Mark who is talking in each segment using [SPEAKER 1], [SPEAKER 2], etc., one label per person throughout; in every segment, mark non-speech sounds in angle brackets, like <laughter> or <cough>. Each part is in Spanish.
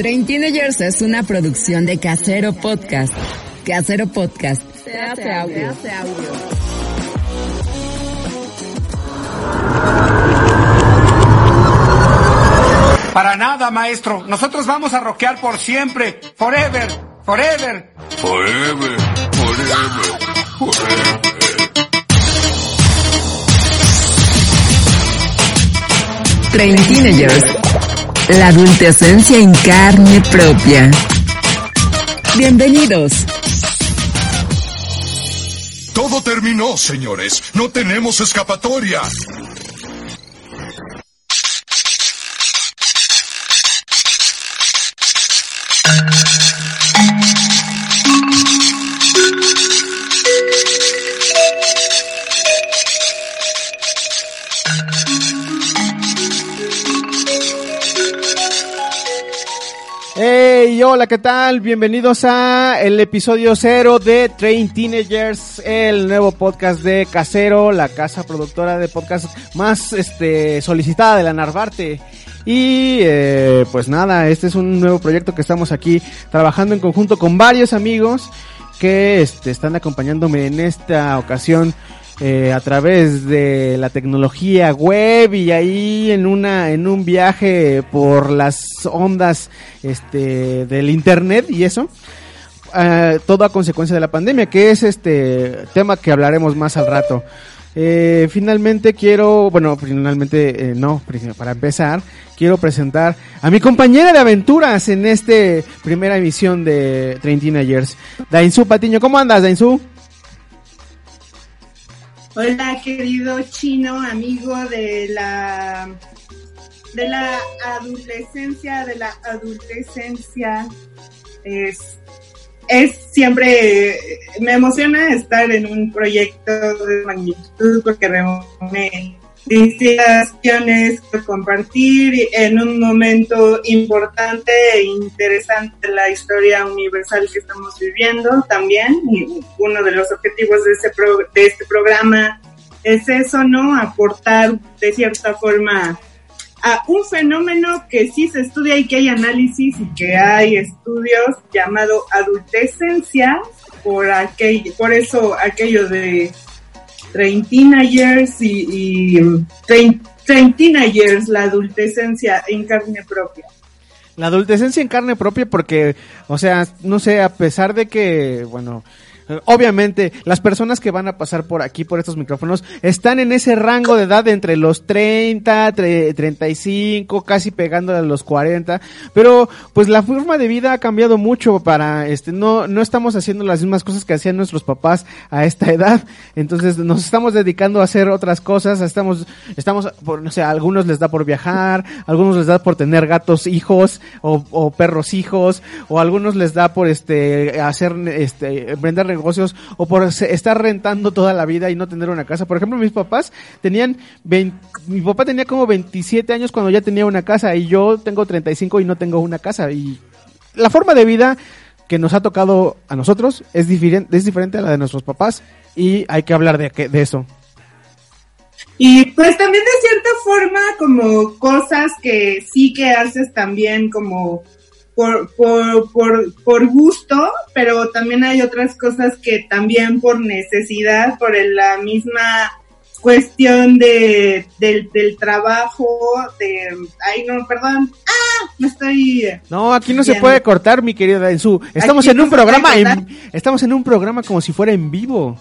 [SPEAKER 1] Train Teenagers es una producción de Casero Podcast. Casero Podcast. Se hace audio.
[SPEAKER 2] Para nada, maestro. Nosotros vamos a rockear por siempre. Forever. Forever.
[SPEAKER 3] Forever. Forever. Forever.
[SPEAKER 1] Train Teenagers. La adultecencia en carne propia. Bienvenidos.
[SPEAKER 3] Todo terminó, señores. No tenemos escapatoria.
[SPEAKER 4] Hey, hola, ¿qué tal? Bienvenidos a el episodio cero de Train Teenagers, el nuevo podcast de Casero, la casa productora de podcast más este solicitada de la Narvarte. Y eh, pues nada, este es un nuevo proyecto que estamos aquí trabajando en conjunto con varios amigos que este, están acompañándome en esta ocasión eh, a través de la tecnología web y ahí en una en un viaje por las ondas este del internet y eso eh, todo a consecuencia de la pandemia que es este tema que hablaremos más al rato eh, finalmente quiero bueno finalmente eh, no para empezar quiero presentar a mi compañera de aventuras en este primera emisión de Train Teenagers Dainzu Patiño ¿cómo andas Dainzu?
[SPEAKER 5] Hola, querido chino, amigo de la de la adolescencia, de la adolescencia. Es, es siempre, me emociona estar en un proyecto de magnitud porque reúne distintas que compartir en un momento importante e interesante de la historia universal que estamos viviendo también. Y uno de los objetivos de este, pro, de este programa es eso, ¿no? Aportar de cierta forma a un fenómeno que sí se estudia y que hay análisis y que hay estudios llamado adultescencia, por aquel, por eso aquello de Treintina years y, y Treintina years, la adultescencia en carne propia.
[SPEAKER 4] La adultescencia en carne propia porque, o sea, no sé, a pesar de que, bueno, Obviamente, las personas que van a pasar por aquí, por estos micrófonos, están en ese rango de edad entre los 30, 35, casi pegándole a los 40. Pero, pues la forma de vida ha cambiado mucho para, este, no, no estamos haciendo las mismas cosas que hacían nuestros papás a esta edad. Entonces, nos estamos dedicando a hacer otras cosas. Estamos, estamos, por, no sé, a algunos les da por viajar, a algunos les da por tener gatos hijos o, o perros hijos, o algunos les da por, este, hacer, este, vender negocios o por estar rentando toda la vida y no tener una casa. Por ejemplo, mis papás tenían 20, mi papá tenía como 27 años cuando ya tenía una casa y yo tengo 35 y no tengo una casa y la forma de vida que nos ha tocado a nosotros es diferente, es diferente a la de nuestros papás y hay que hablar de, de eso.
[SPEAKER 5] Y pues también de cierta forma como cosas que sí que haces también como por, por, por, por gusto, pero también hay otras cosas que también por necesidad, por la misma cuestión de, del, del trabajo, de... Ay, no, perdón. ¡Ah! Me estoy...
[SPEAKER 4] No, aquí no se puede cortar, mi querida Ensu. Estamos en un programa, en, estamos en un programa como si fuera en vivo.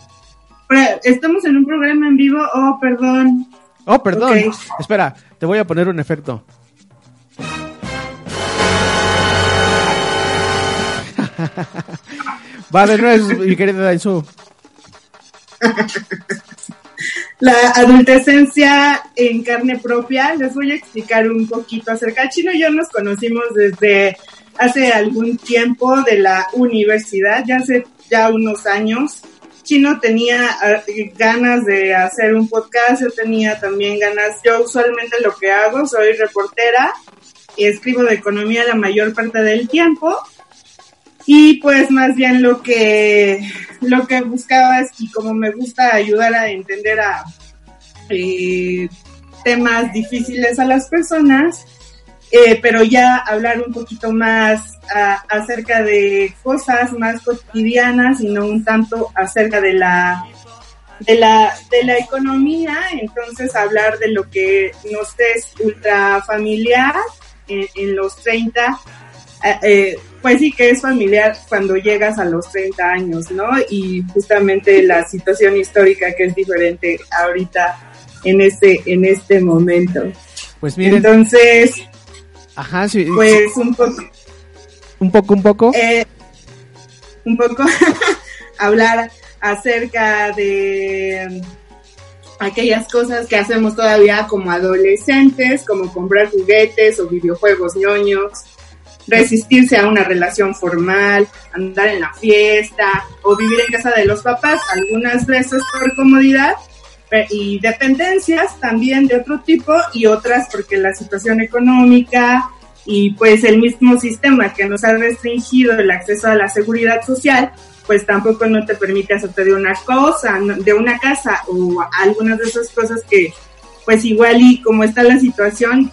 [SPEAKER 5] Estamos en un programa en vivo, oh, perdón.
[SPEAKER 4] Oh, perdón. Okay. Espera, te voy a poner un efecto. <laughs> Va de nuevo, mi querida Dainzu.
[SPEAKER 5] La adultescencia en carne propia, les voy a explicar un poquito acerca. Chino y yo nos conocimos desde hace algún tiempo de la universidad, ya hace ya unos años. Chino tenía ganas de hacer un podcast, yo tenía también ganas, yo usualmente lo que hago, soy reportera y escribo de economía la mayor parte del tiempo y pues más bien lo que lo que buscaba es y como me gusta ayudar a entender a eh, temas difíciles a las personas eh, pero ya hablar un poquito más acerca de cosas más cotidianas y no un tanto acerca de la de la de la economía entonces hablar de lo que nos es ultra familiar en, los 30 eh, eh, pues sí que es familiar cuando llegas a los 30 años no y justamente la situación histórica que es diferente ahorita en este en este momento
[SPEAKER 4] pues miren
[SPEAKER 5] entonces
[SPEAKER 4] Ajá, sí.
[SPEAKER 5] Pues un poco.
[SPEAKER 4] Un poco, un poco.
[SPEAKER 5] Eh, un poco <laughs> hablar acerca de aquellas cosas que hacemos todavía como adolescentes, como comprar juguetes o videojuegos ñoños, resistirse a una relación formal, andar en la fiesta o vivir en casa de los papás, algunas veces por comodidad eh, y dependencias también de otro tipo y otras porque la situación económica y pues el mismo sistema que nos ha restringido el acceso a la seguridad social, pues tampoco no te permite hacerte de una cosa, de una casa o algunas de esas cosas que pues igual y como está la situación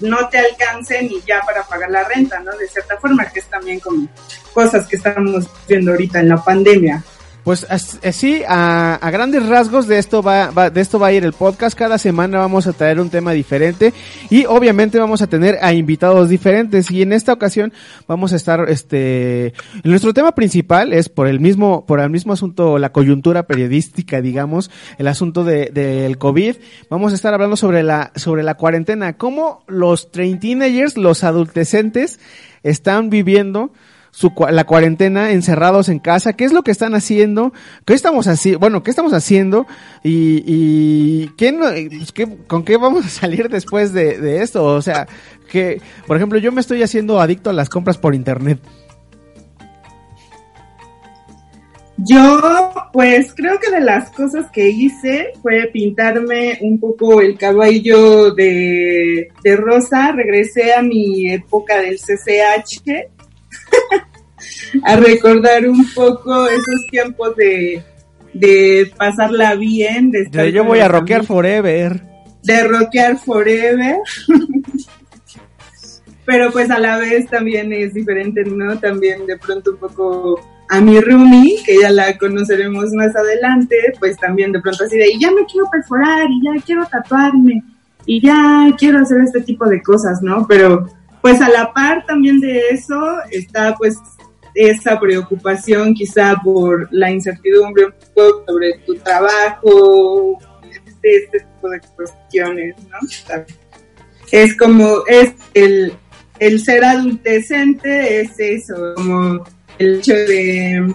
[SPEAKER 5] no te alcancen y ya para pagar la renta, ¿no? De cierta forma, que es también como cosas que estamos viendo ahorita en la pandemia.
[SPEAKER 4] Pues así, a, grandes rasgos de esto va, de esto va a ir el podcast. Cada semana vamos a traer un tema diferente y obviamente vamos a tener a invitados diferentes. Y en esta ocasión vamos a estar, este, nuestro tema principal es por el mismo, por el mismo asunto, la coyuntura periodística, digamos, el asunto de, del COVID. Vamos a estar hablando sobre la, sobre la cuarentena, cómo los teenagers, los adultecentes, están viviendo su, la cuarentena encerrados en casa, qué es lo que están haciendo, qué estamos haciendo, bueno, qué estamos haciendo y, y pues, ¿qué, con qué vamos a salir después de, de esto, o sea, que, por ejemplo, yo me estoy haciendo adicto a las compras por internet.
[SPEAKER 5] Yo, pues creo que de las cosas que hice fue pintarme un poco el cabello de, de rosa. Regresé a mi época del CCH a recordar un poco esos tiempos de, de pasarla bien. De
[SPEAKER 4] estar yo, voy a rockear forever.
[SPEAKER 5] De rockear forever. <laughs> Pero pues a la vez también es diferente, ¿no? También de pronto un poco a mi Rumi, que ya la conoceremos más adelante, pues también de pronto así de, y ya me quiero perforar, y ya quiero tatuarme, y ya quiero hacer este tipo de cosas, ¿no? Pero pues a la par también de eso está pues esa preocupación quizá por la incertidumbre un poco sobre tu trabajo, este, este tipo de cuestiones, ¿no? Es como, es el, el ser adultecente, es eso, como el hecho de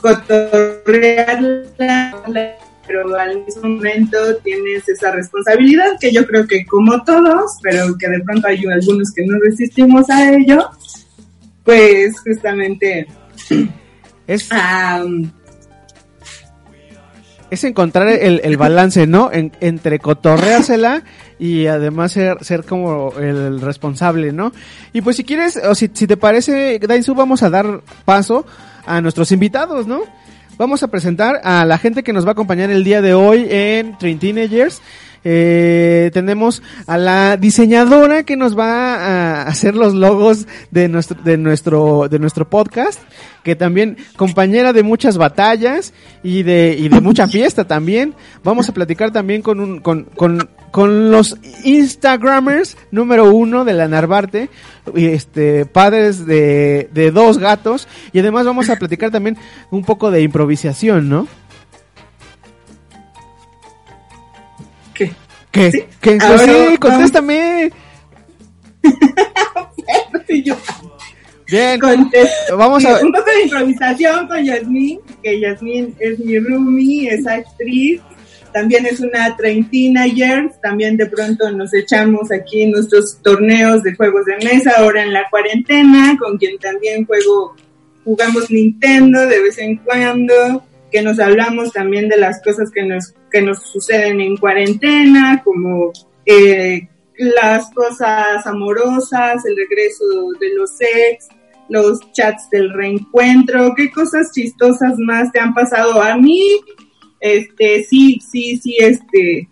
[SPEAKER 5] cotorrear la pero al mismo momento tienes esa responsabilidad que yo creo que como todos, pero que de pronto hay algunos que no resistimos a ello, pues justamente
[SPEAKER 4] es, es encontrar el, balance, ¿no? entre cotorreársela y además ser, ser como el responsable, ¿no? Y pues si quieres, o si, si te parece, Dainzu, vamos a dar paso a nuestros invitados, ¿no? Vamos a presentar a la gente que nos va a acompañar el día de hoy en Train Teenagers. Eh, tenemos a la diseñadora que nos va a hacer los logos de nuestro, de nuestro, de nuestro podcast, que también compañera de muchas batallas y de, y de mucha fiesta también. Vamos a platicar también con un, con, con, con los Instagramers número uno de la Narvarte, este, padres de, de dos gatos, y además vamos a platicar también un poco de improvisación, ¿no? ¿Qué? ¿Sí? ¿Qué? Pues sí, contéstame. <laughs> Bien,
[SPEAKER 5] vamos a Un poco de improvisación con Yasmin, que Yasmin es mi roomie, es actriz, también es una treintina years, también de pronto nos echamos aquí nuestros torneos de juegos de mesa, ahora en la cuarentena, con quien también juego, jugamos Nintendo de vez en cuando, que nos hablamos también de las cosas que nos, que nos suceden en cuarentena, como eh, las cosas amorosas, el regreso de los ex, los chats del reencuentro, qué cosas chistosas más te han pasado a mí. Este, sí, sí, sí, este,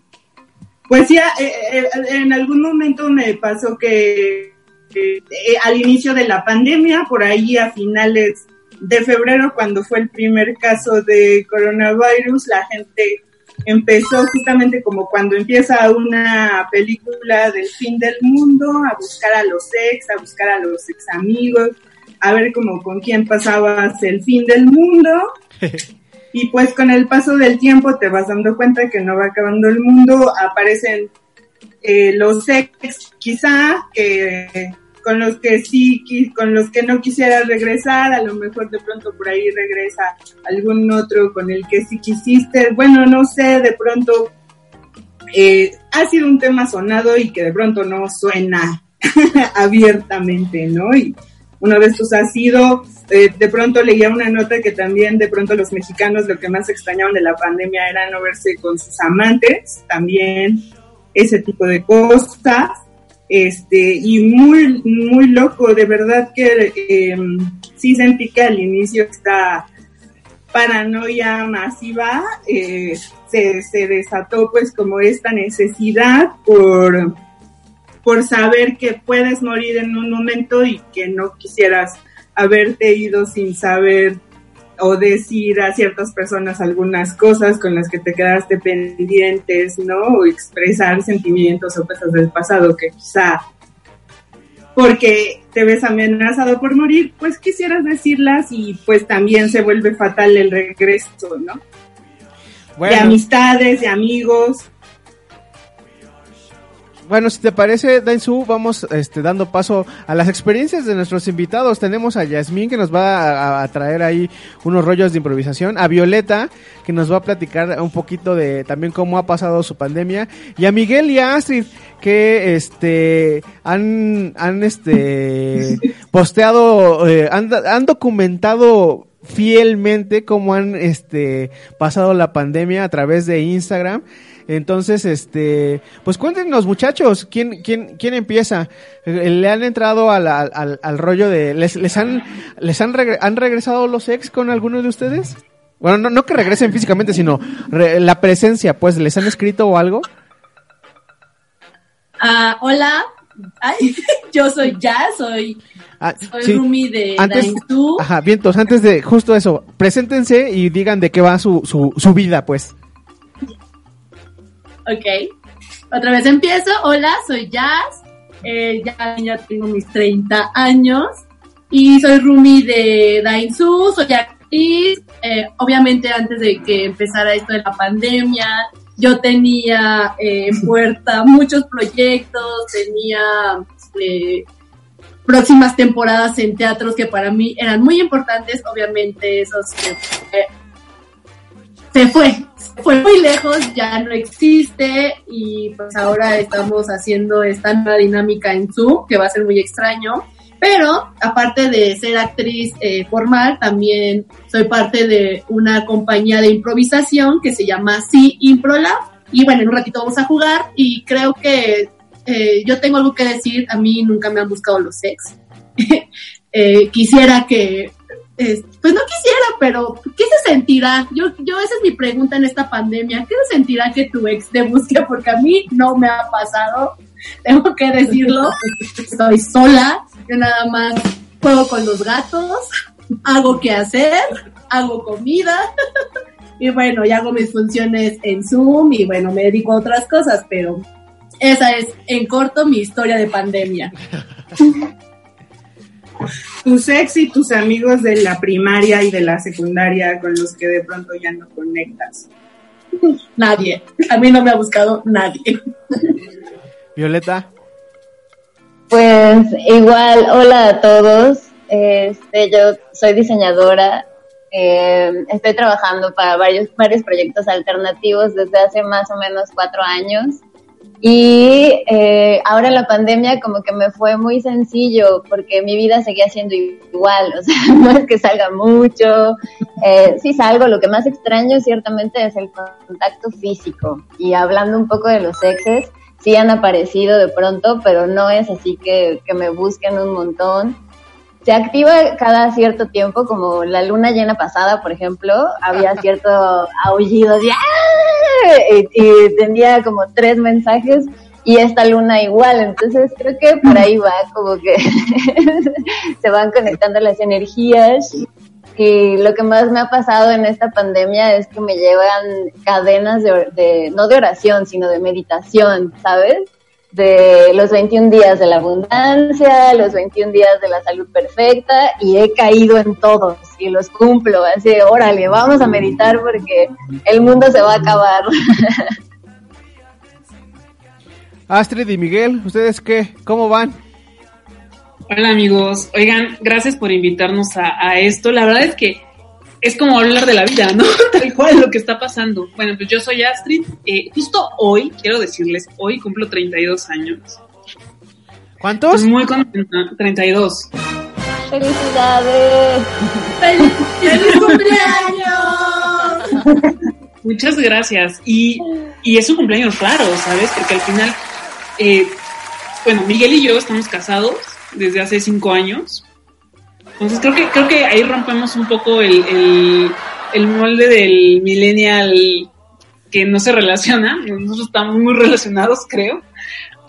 [SPEAKER 5] Pues sí, eh, eh, en algún momento me pasó que eh, al inicio de la pandemia, por ahí a finales de febrero, cuando fue el primer caso de coronavirus, la gente empezó justamente como cuando empieza una película del fin del mundo, a buscar a los ex, a buscar a los ex amigos, a ver como con quién pasabas el fin del mundo. <laughs> Y pues con el paso del tiempo te vas dando cuenta que no va acabando el mundo, aparecen eh, los ex quizá que con los que sí, con los que no quisieras regresar, a lo mejor de pronto por ahí regresa algún otro con el que sí quisiste, bueno, no sé, de pronto eh, ha sido un tema sonado y que de pronto no suena <laughs> abiertamente, ¿no? Y uno de estos ha sido, eh, de pronto leía una nota que también de pronto los mexicanos lo que más extrañaban de la pandemia era no verse con sus amantes, también ese tipo de cosas este y muy muy loco de verdad que eh, sí sentí que al inicio esta paranoia masiva eh, se, se, desató pues como esta necesidad por por saber que puedes morir en un momento y que no quisieras haberte ido sin saber o decir a ciertas personas algunas cosas con las que te quedaste pendientes, ¿no? O expresar sentimientos o cosas del pasado que quizá porque te ves amenazado por morir, pues quisieras decirlas y pues también se vuelve fatal el regreso, ¿no? De amistades, de amigos.
[SPEAKER 4] Bueno, si te parece, Dainzu, vamos este, dando paso a las experiencias de nuestros invitados. Tenemos a Yasmín que nos va a, traer ahí unos rollos de improvisación, a Violeta que nos va a platicar un poquito de también cómo ha pasado su pandemia. Y a Miguel y a Astrid que este han han este <laughs> posteado eh, han, han documentado fielmente cómo han este pasado la pandemia a través de Instagram entonces, este, pues cuéntenos muchachos, ¿quién, quién, quién empieza? Eh, ¿Le han entrado al, al, al rollo de, les, les han, les han, han regresado los ex con alguno de ustedes? Bueno, no, no que regresen físicamente, sino la presencia, pues, ¿les han escrito o algo?
[SPEAKER 6] Ah, hola, Ay, <laughs> yo soy ya, soy, ah, soy Rumi de
[SPEAKER 4] antes, Ajá, bien, entonces antes de justo eso, preséntense y digan de qué va su, su, su vida, pues.
[SPEAKER 6] Ok. Otra vez empiezo. Hola, soy Jazz. Eh, ya, tengo mis 30 años. Y soy Rumi de Dainzu, soy actriz. Eh, obviamente antes de que empezara esto de la pandemia, yo tenía eh, en puerta <laughs> muchos proyectos, tenía próximas temporadas en teatros que para mí eran muy importantes, obviamente esos se fue, fue muy lejos, ya no existe y pues ahora estamos haciendo esta nueva dinámica en Zoom que va a ser muy extraño. Pero aparte de ser actriz eh, formal, también soy parte de una compañía de improvisación que se llama Sí Improlab. Y bueno, en un ratito vamos a jugar y creo que eh, yo tengo algo que decir. A mí nunca me han buscado los ex. <laughs> eh, quisiera que pues no quisiera, pero ¿qué se sentirá? Yo, yo esa es mi pregunta en esta pandemia. ¿Qué se sentirá que tu ex te busque? Porque a mí no me ha pasado, <laughs> tengo que decirlo. Estoy sola, yo nada más juego con los gatos, hago qué hacer, hago comida. <laughs> Y bueno, y hago mis funciones en Zoom y bueno, me dedico a otras cosas, pero esa es en corto mi historia de pandemia. <laughs>
[SPEAKER 5] tus ex y tus amigos de la primaria y de la secundaria con los que de pronto ya no conectas.
[SPEAKER 6] Nadie. A mí no me ha buscado nadie.
[SPEAKER 4] Violeta.
[SPEAKER 7] Pues igual, hola a todos. Este, yo soy diseñadora. Eh, estoy trabajando para varios, varios proyectos alternativos desde hace más o menos cuatro años. Y eh, ahora la pandemia como que me fue muy sencillo porque mi vida seguía siendo igual, o sea, <laughs> no es que salga mucho, eh, sí salgo, lo que más extraño ciertamente es el contacto físico. Y hablando un poco de los exes, sí han aparecido de pronto, pero no es así que, que me busquen un montón. Se activa cada cierto tiempo, como la luna llena pasada, por ejemplo, había cierto aullido de ¡Ah! y, y tenía como tres mensajes y esta luna igual, entonces creo que por ahí va, como que <laughs> se van conectando las energías y lo que más me ha pasado en esta pandemia es que me llevan cadenas de, de no de oración, sino de meditación, ¿sabes? De los 21 días de la abundancia, los 21 días de la salud perfecta y he caído en todos y los cumplo. Así, órale, vamos a meditar porque el mundo se va a acabar. <laughs>
[SPEAKER 4] Astrid y Miguel, ¿ustedes qué? ¿Cómo van?
[SPEAKER 8] Hola amigos, oigan, gracias por invitarnos a, a esto. La verdad es que es como hablar de la vida, ¿no? <laughs> Tal cual lo que está pasando. Bueno, pues yo soy Astrid. Eh, justo hoy, quiero decirles, hoy cumplo 32 años.
[SPEAKER 4] ¿Cuántos?
[SPEAKER 8] Pues muy contenta. 32.
[SPEAKER 7] ¡Felicidades! <laughs>
[SPEAKER 6] ¡Feliz, feliz <laughs> cumpleaños!
[SPEAKER 8] Muchas gracias. Y, y es un cumpleaños raro, ¿sabes? Porque al final, eh, bueno, Miguel y yo estamos casados desde hace cinco años. Entonces creo que, creo que ahí rompemos un poco el, el, molde del millennial que no se relaciona. Nosotros estamos muy relacionados, creo.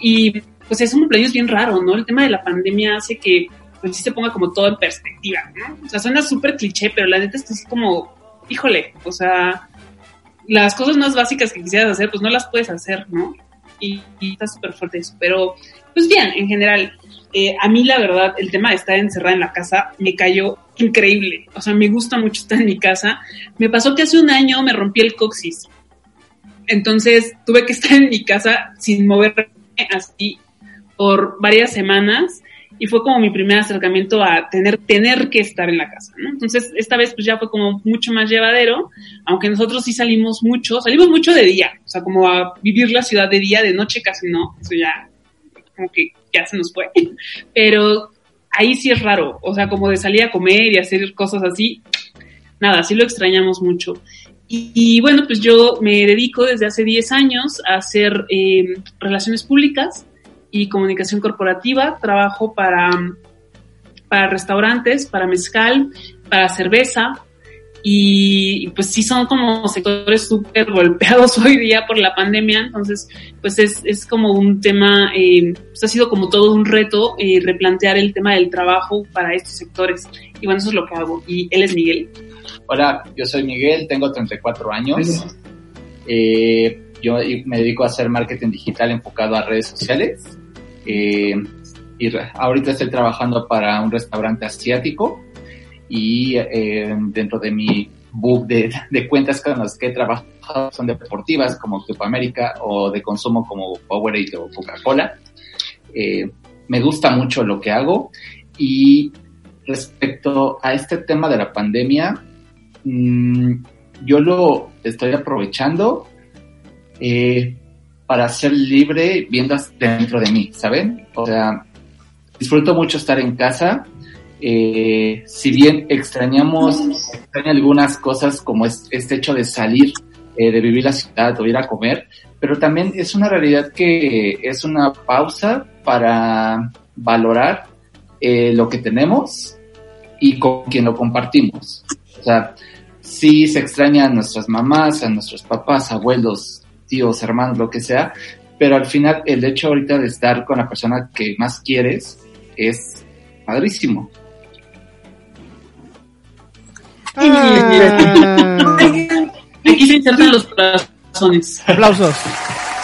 [SPEAKER 8] Y pues es un cumpleaños bien raro, ¿no? El tema de la pandemia hace que pues sí se ponga como todo en perspectiva, ¿no? O sea, suena súper cliché, pero la neta es que es como, híjole, o sea, las cosas más básicas que quisieras hacer, pues no las puedes hacer, ¿no? Y, y está súper fuerte eso. Pero, pues bien, en general, eh, a mí la verdad, el tema de estar encerrada en la casa me cayó increíble. O sea, me gusta mucho estar en mi casa. Me pasó que hace un año me rompí el coxis. Entonces tuve que <laughs> estar en mi casa sin moverme así por varias semanas y fue como mi primer acercamiento a tener, tener que estar en la casa, ¿no? Entonces, esta vez pues ya fue como mucho más llevadero, aunque nosotros sí salimos mucho, salimos mucho de día, o sea, como a vivir la ciudad de día, de noche casi no, eso ya como que ya se nos fue, <laughs> pero ahí sí es raro, o sea, como de salir a comer y hacer cosas así, nada, sí lo extrañamos mucho. Y, bueno, pues yo me dedico desde hace 10 años a hacer eh, relaciones públicas y comunicación corporativa. Trabajo para, para restaurantes, para mezcal, para cerveza. Y pues sí son como sectores súper golpeados <laughs> hoy día por la pandemia. Entonces, pues es, es como un tema, eh, pues ha sido como todo un reto eh, replantear el tema del trabajo para estos sectores. Y bueno, eso es lo que hago. Y él es Miguel.
[SPEAKER 9] Hola, yo soy Miguel, tengo 34 años. Eh, yo me dedico a hacer marketing digital enfocado a redes sociales. Eh, y ahorita estoy trabajando para un restaurante asiático y eh, dentro de mi book de, de cuentas con las que he trabajado son deportivas como Copa América o de consumo como Powerade o Coca-Cola. Eh, me gusta mucho lo que hago y respecto a este tema de la pandemia, mm, yo lo estoy aprovechando eh, para ser libre viendo dentro de mí, ¿saben? O sea, disfruto mucho estar en casa. Eh, si bien extrañamos extraña algunas cosas como es, este hecho de salir, eh, de vivir la ciudad o ir a comer, pero también es una realidad que es una pausa para valorar eh, lo que tenemos y con quien lo compartimos. O sea, sí se extraña a nuestras mamás, a nuestros papás, abuelos, tíos, hermanos, lo que sea, pero al final el hecho ahorita de estar con la persona que más quieres es padrísimo.
[SPEAKER 4] Ah,
[SPEAKER 8] Aquí se insertan los corazones.
[SPEAKER 4] aplausos.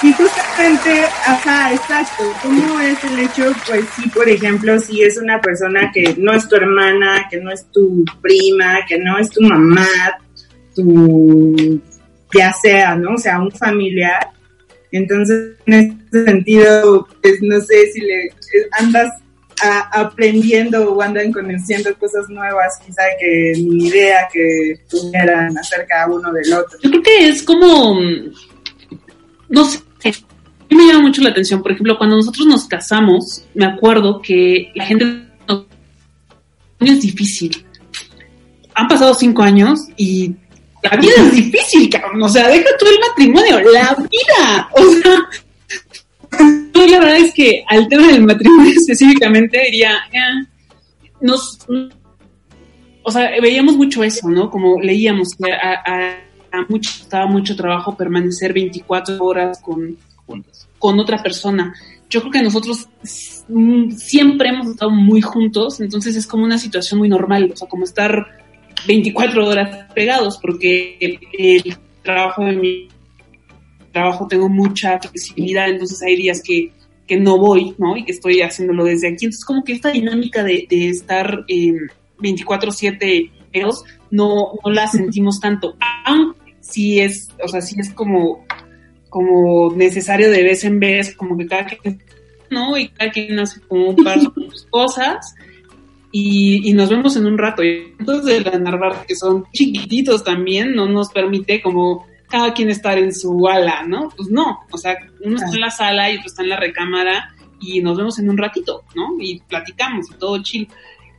[SPEAKER 5] Y justamente, ajá, exacto. ¿Cómo es el hecho? Pues sí, por ejemplo, si es una persona que no es tu hermana, que no es tu prima, que no es tu mamá, tu, ya sea, ¿no? O sea, un familiar. Entonces, en ese sentido, pues no sé si le andas aprendiendo o andan conociendo cosas nuevas, quizá que ni idea que tuvieran acerca uno del otro.
[SPEAKER 8] Yo creo que es como, mm, no sé, me llama mucho la atención. Por ejemplo, cuando nosotros nos casamos, me acuerdo que la gente es difícil. Han pasado cinco años y la vida es difícil, cabrón. O sea, deja tú el matrimonio, la vida. O sea, yo la verdad es que al tema del matrimonio <laughs> específicamente diría, eh, nos, o sea, veíamos mucho eso, ¿no? Como leíamos que a, a- mucho, costaba mucho trabajo permanecer 24 horas con, con otra persona. Yo creo que nosotros siempre hemos estado muy juntos, entonces es como una situación muy normal, o sea, como estar 24 horas pegados, porque el trabajo de mi trabajo tengo mucha flexibilidad, entonces hay días que, que no voy, ¿no? Y que estoy haciéndolo desde aquí. Entonces, como que esta dinámica de, estar eh, 24-7 pegados no, no la sentimos tanto. Aunque sí es, o sea, sí es como, como necesario de vez en vez, como que cada quien, ¿no? Y cada quien hace como un par de cosas. Y, y, nos vemos en un rato. Y entonces de la Narvar, que son chiquititos también, no nos permite como cada quien estar en su ala, ¿no? Pues no, o sea, uno está en la sala y otro está en la recámara y nos vemos en un ratito, ¿no? Y platicamos y todo chill.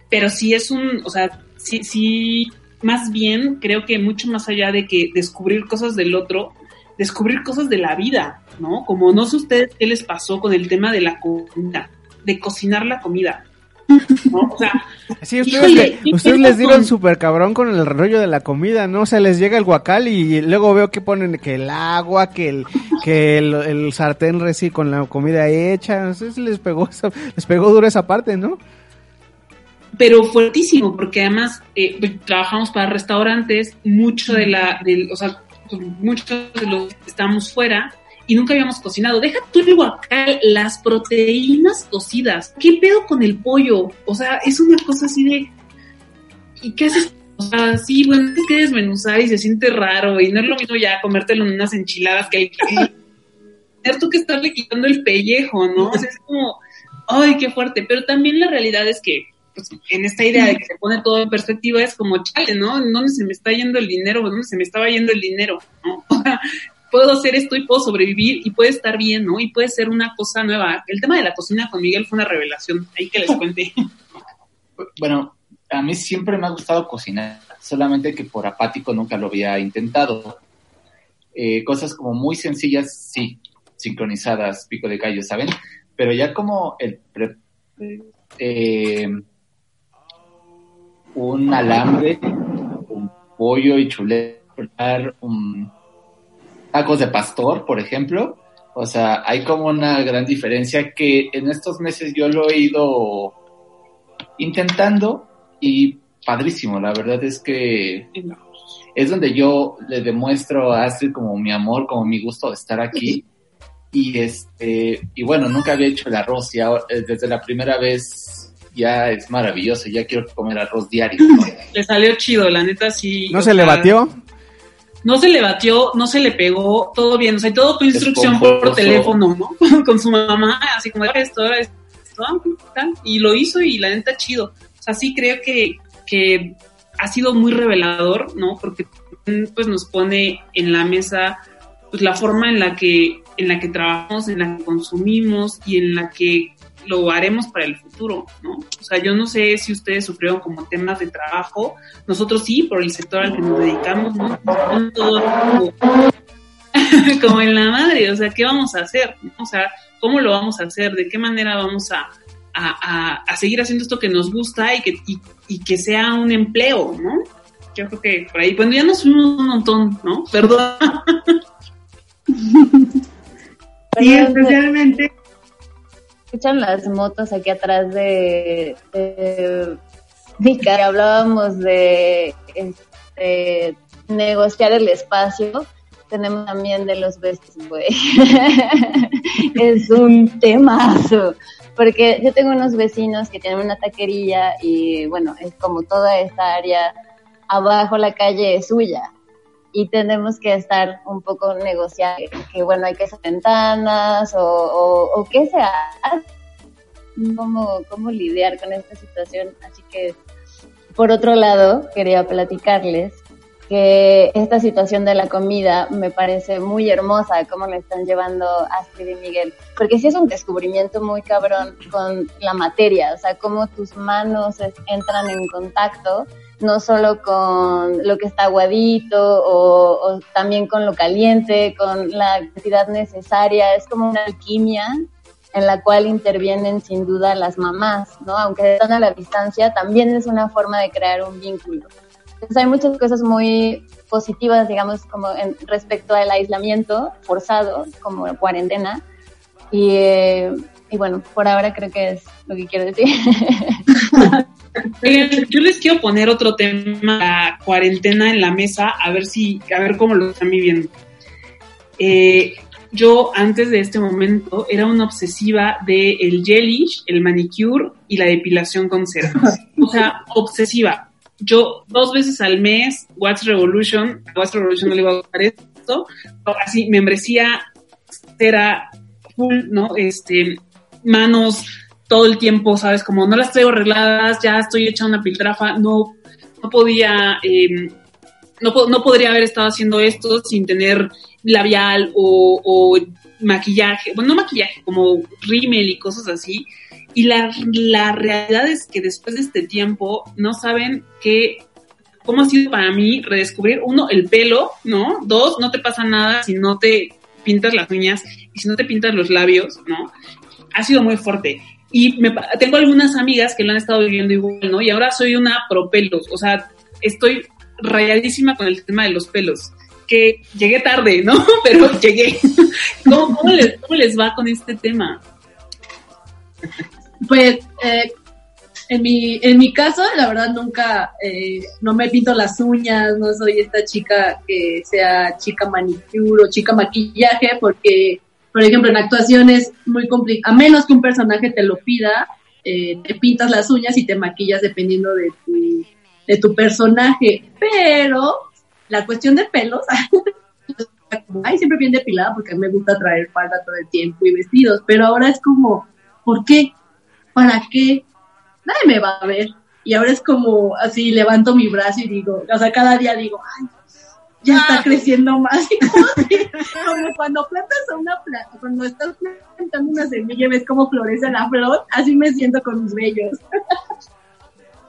[SPEAKER 8] Pero sí es un, o sea, sí, sí, más bien creo que mucho más allá de que descubrir cosas del otro, descubrir cosas de la vida, ¿no? Como no sé ustedes qué les pasó con el tema de la comida, de cocinar la comida. ¿No? O sea,
[SPEAKER 4] sí, ustedes, híjole, le, ustedes les dieron súper cabrón con el rollo de la comida, ¿no? O sea, les llega el guacal y luego veo que ponen que el agua, que el, que el, el sartén reci con la comida hecha, no sé si les pegó, les pegó duro esa parte, ¿no?
[SPEAKER 8] Pero fuertísimo, porque además eh, trabajamos para restaurantes, mucho de la, de, o sea, muchos de los que estamos fuera, y nunca habíamos cocinado. Deja tú el guacal, las proteínas cocidas. ¿Qué pedo con el pollo? O sea, es una cosa así de. ¿Y qué haces? O sea, sí, bueno, es que desmenuzar y se siente raro. Y no es lo mismo ya comértelo en unas enchiladas que hay que. <laughs> tener tú que estarle quitando el pellejo, ¿no? O sea, es como. ¡Ay, qué fuerte! Pero también la realidad es que. Pues, en esta idea de que se pone todo en perspectiva es como, chale, ¿no? ¿Dónde se me está yendo el dinero? ¿Dónde se me estaba yendo el dinero? ¿no? <laughs> puedo hacer esto y puedo sobrevivir y puede estar bien, ¿no? Y puede ser una cosa nueva. El tema de la cocina con Miguel fue una revelación, ahí que les <laughs> cuente.
[SPEAKER 9] Bueno, a mí siempre me ha gustado cocinar, solamente que por apático nunca lo había intentado. Eh, cosas como muy sencillas, sí, sincronizadas, pico de callo, ¿saben? Pero ya como el pre, eh, un alambre, un pollo y chuleta, un tacos de pastor, por ejemplo. O sea, hay como una gran diferencia que en estos meses yo lo he ido intentando y padrísimo. La verdad es que es donde yo le demuestro a Astrid como mi amor, como mi gusto de estar aquí. <laughs> Y este, y bueno, nunca había hecho el arroz y ahora, desde la primera vez ya es maravilloso, ya quiero comer arroz diario. <laughs>
[SPEAKER 8] Le salió chido, la neta sí.
[SPEAKER 4] ¿No se le batió?
[SPEAKER 8] No se le batió, no se le pegó, todo bien, o sea, todo con instrucción por teléfono, ¿no? <laughs> con su mamá, así como esto, esto, tal, y lo hizo y la neta chido. O sea, sí creo que, que ha sido muy revelador, ¿no? Porque pues nos pone en la mesa pues la forma en la que en la que trabajamos, en la que consumimos y en la que lo haremos para el futuro, ¿no? O sea, yo no sé si ustedes sufrieron como temas de trabajo, nosotros sí, por el sector al que nos dedicamos, ¿no? Todo como, <laughs> como en la madre, o sea, ¿qué vamos a hacer? O sea, ¿cómo lo vamos a hacer? ¿De qué manera vamos a, a, a, seguir haciendo esto que nos gusta y que, y, y que sea un empleo, ¿no? Yo creo que por ahí, bueno, ya nos fuimos un montón, ¿no? Perdón. <laughs>
[SPEAKER 5] Sí, especialmente
[SPEAKER 7] escuchan las motos aquí atrás de, de Mica. Hablábamos de este, negociar el espacio. Tenemos también de los vestidos, güey. <laughs> es un temazo. Porque yo tengo unos vecinos que tienen una taquería y bueno, es como toda esta área abajo la calle es suya y tenemos que estar un poco negociando que bueno hay que hacer ventanas o, o, o qué sea. Cómo, cómo lidiar con esta situación así que por otro lado quería platicarles que esta situación de la comida me parece muy hermosa, cómo le están llevando Astrid y Miguel, porque sí es un descubrimiento muy cabrón con la materia, o sea, cómo tus manos entran en contacto no solo con lo que está aguadito o, también con lo caliente, con la cantidad necesaria, es como una alquimia en la cual intervienen sin duda las mamás, ¿no? Aunque están a la distancia, también es una forma de crear un vínculo. Entonces hay muchas cosas muy positivas, digamos, como respecto al aislamiento forzado, como cuarentena. Y, eh, y bueno, por ahora creo que es lo que quiero decir. <laughs>
[SPEAKER 8] yo les quiero poner otro tema, la cuarentena en la mesa, a ver si, a ver cómo lo están viviendo. Eh, yo antes de este momento era una obsesiva de el gelish, el manicure y la depilación con cera. O sea, obsesiva. Yo dos veces al mes, Watch Revolution, Watch Revolution no le iba a gustar esto, así, membresía, cera, full, ¿no? Este, manos, todo el tiempo, ¿sabes? Como no las traigo arregladas, ya estoy hecha una piltrafa, no, no podía, eh, no, no podría haber estado haciendo esto sin tener labial o, maquillaje, bueno, no maquillaje, como rímel y cosas así. Y la, la realidad es que después de este tiempo no saben que cómo ha sido para mí redescubrir, uno, el pelo, ¿no? Dos, no te pasa nada si no te pintas las uñas y si no te pintas los labios, ¿no? Ha sido muy fuerte. Y me, tengo algunas amigas que lo han estado viviendo igual, ¿no? Y ahora soy una pro pelos, o sea, estoy rayadísima con el tema de los pelos que llegué tarde, ¿no? <laughs> Pero llegué. ¿Cómo, les, va con este tema?
[SPEAKER 6] Pues eh, en, mi, en mi caso, la verdad nunca, eh, no me pinto las uñas, no soy esta chica que sea chica manicure o chica maquillaje, porque, por ejemplo, en actuaciones muy complicado, a menos que un personaje te lo pida, eh, te pintas las uñas y te maquillas dependiendo de tu, de tu personaje, pero la cuestión de pelos, <laughs> ay, siempre bien depilada porque me gusta traer falda todo el tiempo y vestidos, pero ahora es como, ¿por qué? ¿Para qué? Nadie me va a ver. Y ahora es como así, levanto mi brazo y digo, o sea, cada día digo, ay, ya está ah. creciendo más. <laughs> Y como, como, cuando plantas a una planta, cuando estás plantando una semilla y ves cómo florece la flor, así me siento con mis vellos. <laughs>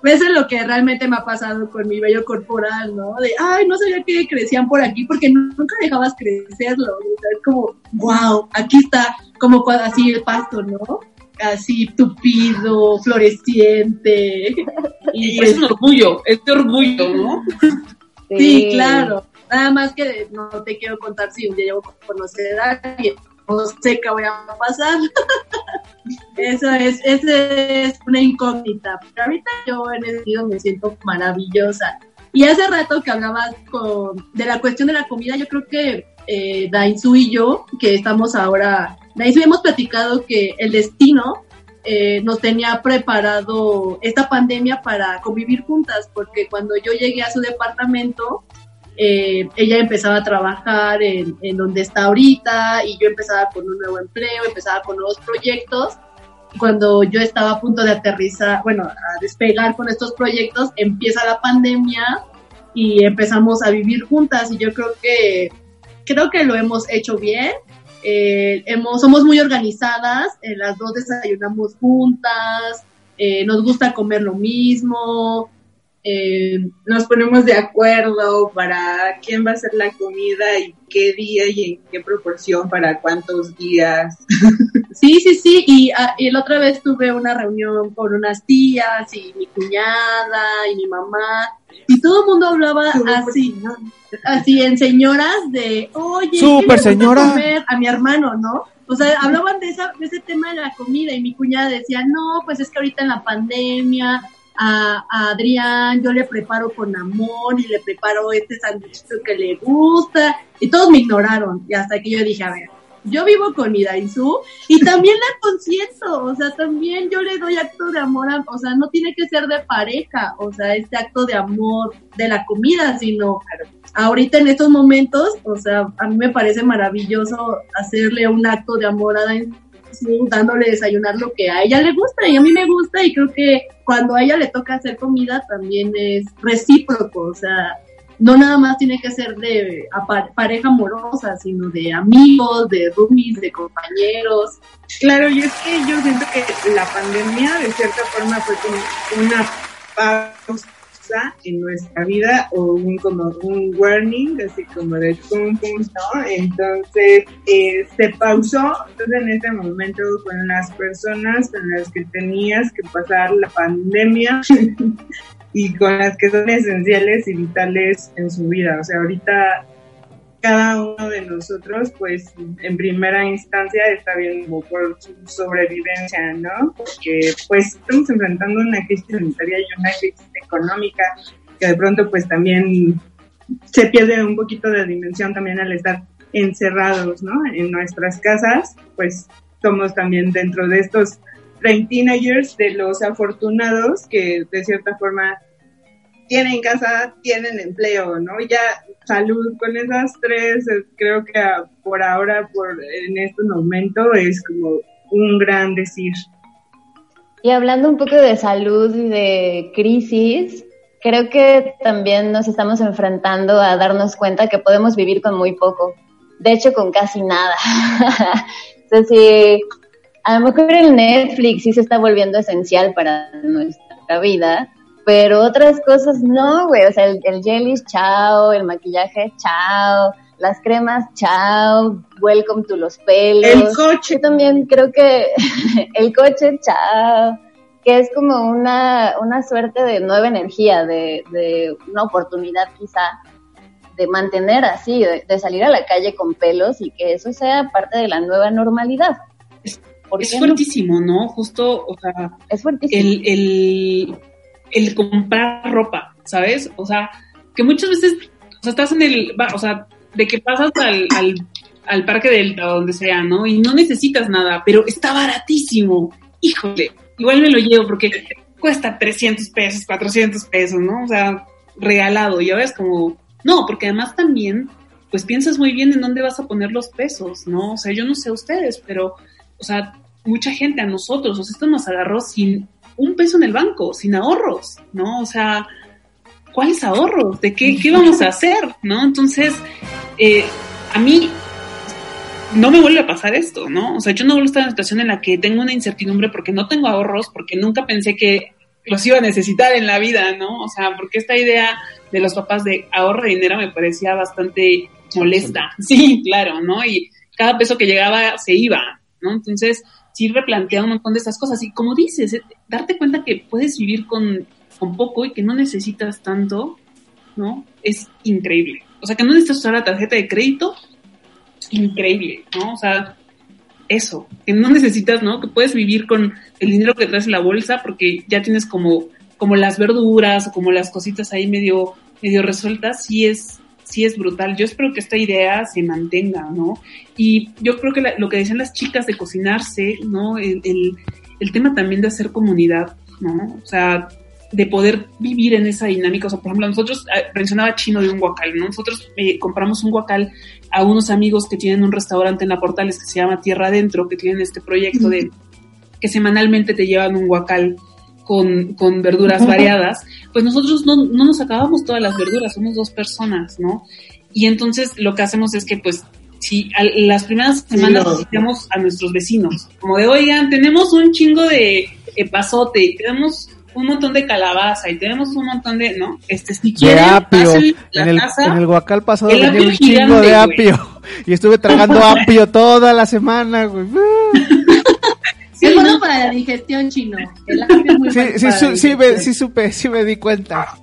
[SPEAKER 6] Eso es lo que realmente me ha pasado con mi vello corporal, ¿no? De, ay, no sabía que crecían por aquí porque nunca dejabas crecerlo. es como, wow, aquí está, como así el pasto, ¿no? Así tupido, floreciente. <laughs>
[SPEAKER 8] Y es un orgullo, es de orgullo, ¿no?
[SPEAKER 6] Sí. claro. Nada más que no te quiero contar si un día llevo a conocer a alguien no sé qué voy a pasar. <laughs> Eso es, ese es una incógnita. Pero ahorita yo en ese sentido me siento maravillosa. Y hace rato que hablabas con, de la cuestión de la comida, yo creo que eh, Dainzu y yo, que estamos ahora, Dainzu hemos platicado que el destino eh, nos tenía preparado esta pandemia para convivir juntas, porque cuando yo llegué a su departamento, eh, ella empezaba a trabajar en, en, donde está ahorita y yo empezaba con un nuevo empleo, empezaba con nuevos proyectos. Cuando yo estaba a punto de aterrizar, bueno, a despegar con estos proyectos, empieza la pandemia y empezamos a vivir juntas y yo creo que creo que lo hemos hecho bien. Eh, hemos, somos muy organizadas, eh, las dos desayunamos juntas, eh, nos gusta comer lo mismo, eh, nos ponemos de acuerdo para quién va a hacer la comida y qué día y en qué proporción para cuántos días. <laughs> Sí, sí, sí, y, ah, y la otra vez tuve una reunión con unas tías y mi cuñada y mi mamá y todo el mundo hablaba así, así en señoras de, oye,
[SPEAKER 4] Super señora.
[SPEAKER 6] comer a mi hermano, ¿no? O sea, hablaban de, esa, de ese tema de la comida y mi cuñada decía, no, pues es que ahorita en la pandemia a, Adrián, yo le preparo con amor y le preparo este sándwichito que le gusta, y todos me ignoraron, y hasta que yo dije, a ver, yo vivo con mi Daisu y también la consiento, o sea, también yo le doy acto de amor, o sea, no tiene que ser de pareja, o sea, este acto de amor de la comida, sino ahorita en estos momentos, o sea, a mí me parece maravilloso hacerle un acto de amor a Daisu dándole desayunar lo que a ella le gusta y a mí me gusta y creo que cuando a ella le toca hacer comida también es recíproco, o sea, no nada más tiene que ser de pareja amorosa, sino de amigos, de roomies, de compañeros.
[SPEAKER 5] Claro, y es que yo siento que la pandemia de cierta forma fue como una pausa pausa en nuestra vida o un como un warning, así como de pum pum, ¿no? Entonces eh, se pausó entonces en ese momento con las personas con las que tenías que pasar la pandemia <laughs> y con las que son esenciales y vitales en su vida. O sea, ahorita cada uno de nosotros, pues, en primera instancia está viendo por su sobrevivencia, ¿no? Porque, pues, estamos enfrentando una crisis sanitaria y una crisis económica que de pronto, pues, también se pierde un poquito de dimensión también al estar encerrados, ¿no? En nuestras casas, pues, somos también dentro de estos teenagers de los afortunados que de cierta forma tienen casa, tienen empleo, ¿no? Ya salud con esas tres, eh, creo que ah, por ahora, por en este momento, es como un gran decir.
[SPEAKER 7] Y hablando un poco de salud y de crisis, creo que también nos estamos enfrentando a darnos cuenta que podemos vivir con muy poco, de hecho con casi nada. <laughs> Entonces, a lo mejor el Netflix sí se está volviendo esencial para nuestra vida, pero otras cosas no, güey, o sea, el, el jelly, chao, el maquillaje, chao, las cremas, chao, welcome to los pelos.
[SPEAKER 5] El coche.
[SPEAKER 7] Yo también creo que <laughs> el coche, chao, que es como una, una suerte de nueva energía, de, de una oportunidad quizá de mantener así, de, de, salir a la calle con pelos y que eso sea parte de la nueva normalidad.
[SPEAKER 8] Es, es fuertísimo, no? ¿no? Justo, o sea,
[SPEAKER 7] es fuertísimo.
[SPEAKER 8] El, el, el comprar ropa, ¿sabes? O sea, que muchas veces, o sea, estás en el, o sea, de que pasas al, al, al parque Delta o donde sea, ¿no? Y no necesitas nada, pero está baratísimo. Híjole, igual me lo llevo porque cuesta 300 pesos, 400 pesos, ¿no? O sea, regalado, ya ves, como, no, porque además también, pues piensas muy bien en dónde vas a poner los pesos, ¿no? O sea, yo no sé ustedes, pero, o sea, mucha gente a nosotros, o sea, esto nos agarró sin un peso en el banco, sin ahorros, ¿no? O sea, ¿cuáles ahorros? ¿De qué, qué vamos a hacer? ¿No? Entonces, eh, a mí no me vuelve a pasar esto, ¿no? O sea, yo no vuelvo a estar en una situación en la que tengo una incertidumbre porque no tengo ahorros, porque nunca pensé que los iba a necesitar en la vida, ¿no? O sea, porque esta idea de los papás de ahorro dinero me parecía bastante molesta. Sí, claro, ¿no? Y cada peso que llegaba se iba, ¿no? Entonces, sí replantea un montón de estas cosas. Y como dices, eh, darte cuenta que puedes vivir con, con poco y que no necesitas tanto, ¿no? Es increíble. O sea, que no necesitas usar la tarjeta de crédito, increíble, ¿no? O sea, eso, que no necesitas, ¿no? Que puedes vivir con el dinero que traes en la bolsa porque ya tienes como, como las verduras o como las cositas ahí medio, medio resueltas, sí es, sí es brutal. Yo espero que esta idea se mantenga, ¿no? Y yo creo que la, lo que decían las chicas de cocinarse, ¿no? El, el, el, tema también de hacer comunidad, ¿no? O sea, de poder vivir en esa dinámica. O sea, por ejemplo, nosotros, mencionaba Chino de un guacal, ¿no? Nosotros eh, compramos un guacal a unos amigos que tienen un restaurante en la Portales que se llama Tierra Adentro, que tienen este proyecto de que semanalmente te llevan un guacal con, con verduras variadas, pues nosotros no, no nos acabamos todas las verduras, somos dos personas, ¿no? Y entonces lo que hacemos es que pues si a, las primeras semanas sí, no. a nuestros vecinos, como de, oigan, tenemos un chingo de pasote, tenemos un montón de calabaza y tenemos un montón de, ¿no? Este, si quieren,
[SPEAKER 4] de apio. En el,
[SPEAKER 8] casa,
[SPEAKER 4] en el guacal pasado venía un chingo de apio. Wey. <laughs> Y estuve tragando <laughs> apio toda la semana, güey.
[SPEAKER 6] Sí, es bueno para la digestión chino. El apio es muy
[SPEAKER 4] sí,
[SPEAKER 6] bueno
[SPEAKER 4] sí,
[SPEAKER 6] para
[SPEAKER 4] su,
[SPEAKER 6] la
[SPEAKER 4] sí, me, sí, supe, sí me di cuenta.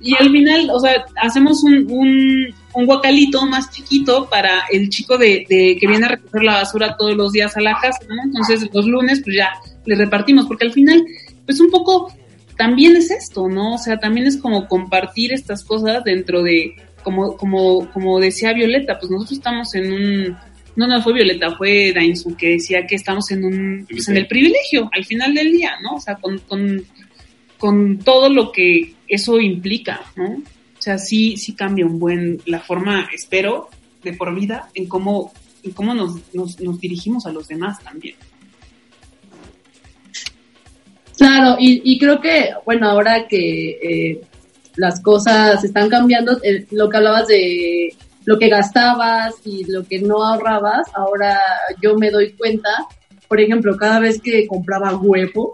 [SPEAKER 8] y al final, o sea, hacemos un, un, un, guacalito más chiquito para el chico de, de, que viene a recoger la basura todos los días a la casa, ¿no? Entonces los lunes, pues ya le repartimos, porque al final, pues un poco también es esto, ¿no? O sea, también es como compartir estas cosas dentro de, como, como, como decía Violeta, pues nosotros estamos en un, no, no fue Violeta, fue Dainzu, que decía que estamos en un, pues en el privilegio al final del día, ¿no? O sea, con, con, con todo lo que eso implica, ¿no? O sea, sí, sí cambia un buen, la forma, espero, de por vida, en cómo, en cómo nos, nos, nos dirigimos a los demás también.
[SPEAKER 6] Claro, y, y creo que, bueno, ahora que eh, las cosas están cambiando, eh, lo que hablabas de lo que gastabas y lo que no ahorrabas, ahora yo me doy cuenta, por ejemplo, cada vez que compraba huevo,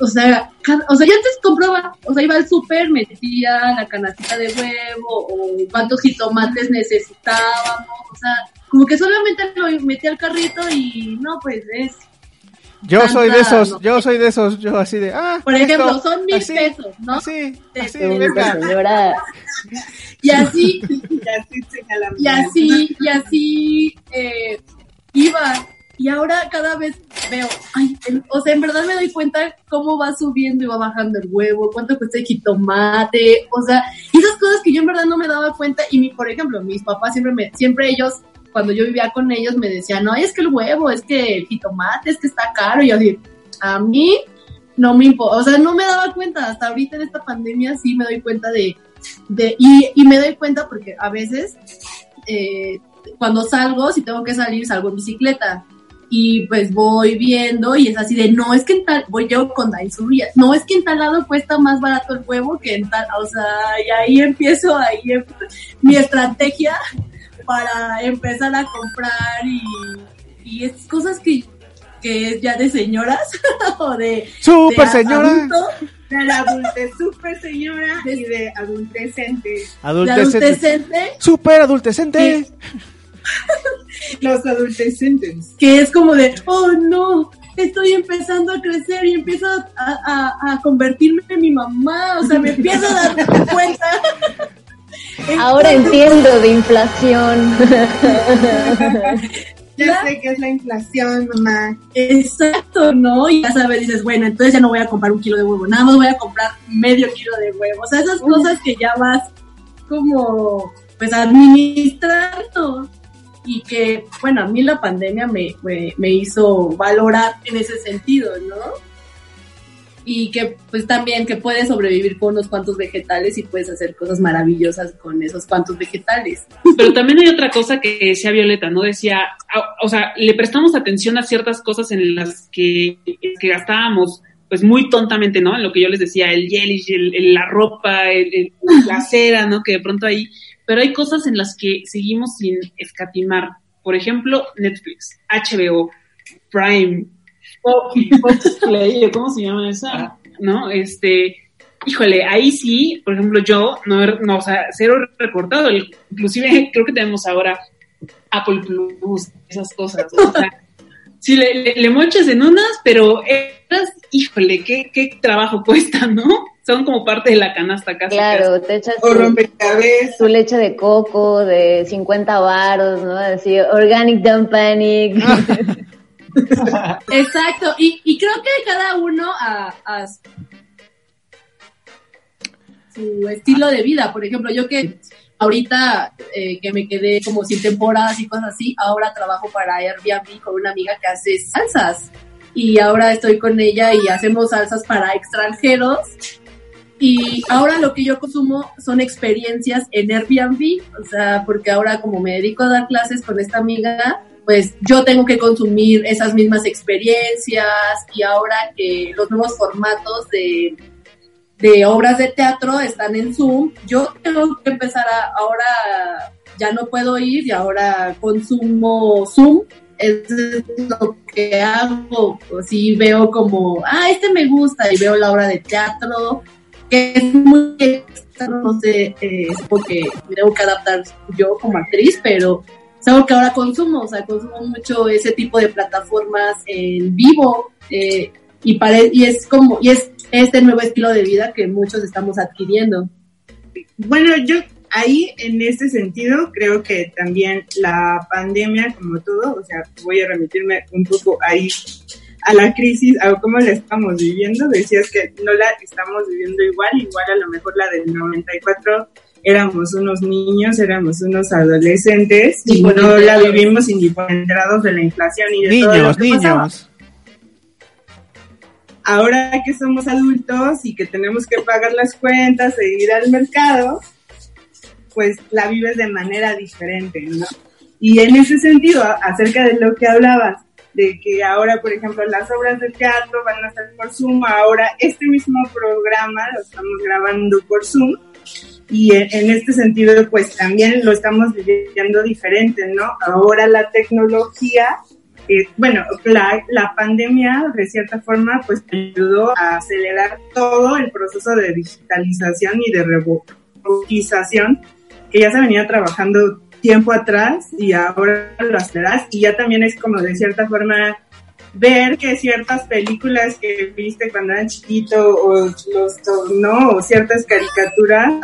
[SPEAKER 6] o sea, o sea, yo antes compraba, o sea, iba al súper, metía la canastita de huevo o cuántos jitomates necesitábamos, o sea, como que solamente lo metía al carrito y no, pues es,
[SPEAKER 4] Yo
[SPEAKER 6] Tanta,
[SPEAKER 4] soy de esos,
[SPEAKER 6] no.
[SPEAKER 4] yo soy de esos, yo así de, ah,
[SPEAKER 6] por
[SPEAKER 4] esto,
[SPEAKER 6] ejemplo, son mil
[SPEAKER 4] así,
[SPEAKER 6] pesos, ¿no?
[SPEAKER 4] Así, así,
[SPEAKER 7] Señora, <laughs>
[SPEAKER 6] Y así,
[SPEAKER 5] Y así
[SPEAKER 6] y así, y así eh, iba. Y ahora cada vez veo, ay, el- o sea, en verdad me doy cuenta cómo va subiendo y va bajando el huevo, cuánto cuesta el jitomate, o sea, y esas cosas que yo en verdad no me daba cuenta. Y mi, por ejemplo, mis papás siempre me, siempre ellos, cuando yo vivía con ellos, me decían, no, es que el huevo, es que el jitomate, es que está caro. Y yo así, a mí no me importa, o sea, no me daba cuenta, hasta ahorita en esta pandemia sí me doy cuenta de, de y, y me doy cuenta porque a veces eh, cuando salgo, si tengo que salir, salgo en bicicleta. Y pues voy viendo y es así de, no, es que en tal, voy yo con Daiso y no, es que en tal lado cuesta más barato el huevo que en tal, o sea, y ahí empiezo, ahí em- mi estrategia para empezar a comprar y, y es cosas que, que es ya de señoras <laughs> o de...
[SPEAKER 4] Super
[SPEAKER 6] de
[SPEAKER 4] señora,
[SPEAKER 6] adulto,
[SPEAKER 5] De la adultez super señora y de adultecente.
[SPEAKER 4] adultecente,
[SPEAKER 6] adultecente,
[SPEAKER 4] super adultecente. <laughs>
[SPEAKER 5] Los adultecentes.
[SPEAKER 6] que es como de, oh no, estoy empezando a crecer y empiezo a, a- a convertirme en mi mamá, o sea, me empiezo a dar cuenta. <laughs>
[SPEAKER 7] ahora entiendo de inflación. <laughs>
[SPEAKER 5] Ya sé que es la inflación, mamá.
[SPEAKER 6] Exacto, ¿no? Y ya sabes, dices, bueno, entonces ya no voy a comprar un kilo de huevo, nada más voy a comprar medio kilo de huevo. O sea, esas cosas que ya vas como, pues, administrando. Y que, bueno, a mí la pandemia me, me, me hizo valorar en ese sentido, ¿no? Y que, pues, también que puedes sobrevivir con unos cuantos vegetales y puedes hacer cosas maravillosas con esos cuantos vegetales.
[SPEAKER 8] Pero también hay otra cosa que decía Violeta, ¿no? Decía, ah, o sea, le prestamos atención a ciertas cosas en las que, que gastábamos, pues muy tontamente, ¿no? En lo que yo les decía, el gelish, el, el- la ropa, el- el- la cera, ¿no? Que de pronto ahí, pero hay cosas en las que seguimos sin escatimar. Por ejemplo, Netflix, HBO, Prime, Fox, Fox Play, ¿o ¿cómo se llama esa? ¿No? Este, híjole, ahí sí, por ejemplo, yo, no, no o sea, cero reportado, el- inclusive <laughs> creo que tenemos ahora Apple Plus, esas cosas, o sea, <laughs> sí, le, le, le mochas en unas, pero esas, híjole, qué, qué trabajo cuesta, ¿no? Son como parte de la canasta casi.
[SPEAKER 7] Claro, te echas
[SPEAKER 5] O
[SPEAKER 7] tu leche de coco de 50 varos, ¿no? Así, organic don't panic. <laughs>
[SPEAKER 6] Exacto, y, creo que cada uno a, a su estilo de vida. Por ejemplo, yo que ahorita eh, que me quedé como sin temporadas y cosas así, ahora trabajo para Airbnb con una amiga que hace salsas. Y ahora estoy con ella y hacemos salsas para extranjeros. Y ahora lo que yo consumo son experiencias en Airbnb, o sea, porque ahora como me dedico a dar clases con esta amiga, pues yo tengo que consumir esas mismas experiencias y ahora que los nuevos formatos de, de obras de teatro están en Zoom, yo tengo que empezar a, ahora ya no puedo ir y ahora consumo Zoom, es lo que hago, si veo como, ah, este me gusta y veo la obra de teatro, que es muy no sé, eh, es porque tengo que adaptar yo como actriz, pero es algo que ahora consumo, o sea, consumo mucho ese tipo de plataformas en vivo eh, y, pare y es como, y es este nuevo estilo de vida que muchos estamos adquiriendo.
[SPEAKER 5] Bueno, yo ahí en ese sentido creo que también la pandemia, como todo, o sea, voy a remitirme un poco ahí a la crisis, a cómo la estamos viviendo. Decías que no la estamos viviendo igual, igual a lo mejor la del 94 éramos unos niños, éramos unos adolescentes y no la vivimos indifferentados de la inflación y de todo lo
[SPEAKER 4] Niños,
[SPEAKER 5] que pasaba.
[SPEAKER 4] niños.
[SPEAKER 5] Ahora que somos adultos y que tenemos que pagar las cuentas e ir al mercado, pues la vives de manera diferente, ¿no? Y en ese sentido, acerca de lo que hablabas, de que ahora, por ejemplo, las obras de teatro van a ser por Zoom, ahora este mismo programa lo estamos grabando por Zoom, y en, este sentido, pues también lo estamos viviendo diferente, ¿no? Ahora la tecnología eh, bueno, la, la pandemia de cierta forma pues ayudó a acelerar todo el proceso de digitalización y de robotización que ya se venía trabajando tiempo atrás y ahora lo aceleras y ya también es como de cierta forma ver que ciertas películas que viste cuando eras chiquito o los no o ciertas caricaturas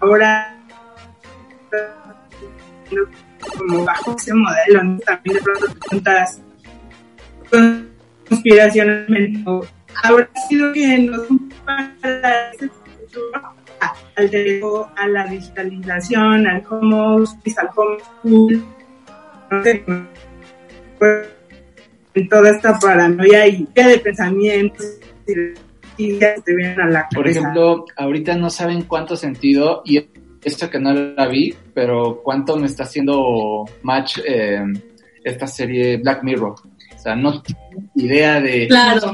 [SPEAKER 5] ahora como bajo ese modelo ¿no? también de pronto te preguntas conspiracionalmente habrá sido que nos para ese futuro al teléfono, a la digitalización, al home office, al home school, no sé, pues, toda esta paranoia y de pensamientos ya te vienen a la cabeza.
[SPEAKER 9] Por ejemplo, ahorita no saben cuánto sentido, y esto que no la vi, pero cuánto me está haciendo match eh, esta serie Black Mirror. O sea, no idea de...
[SPEAKER 6] Claro.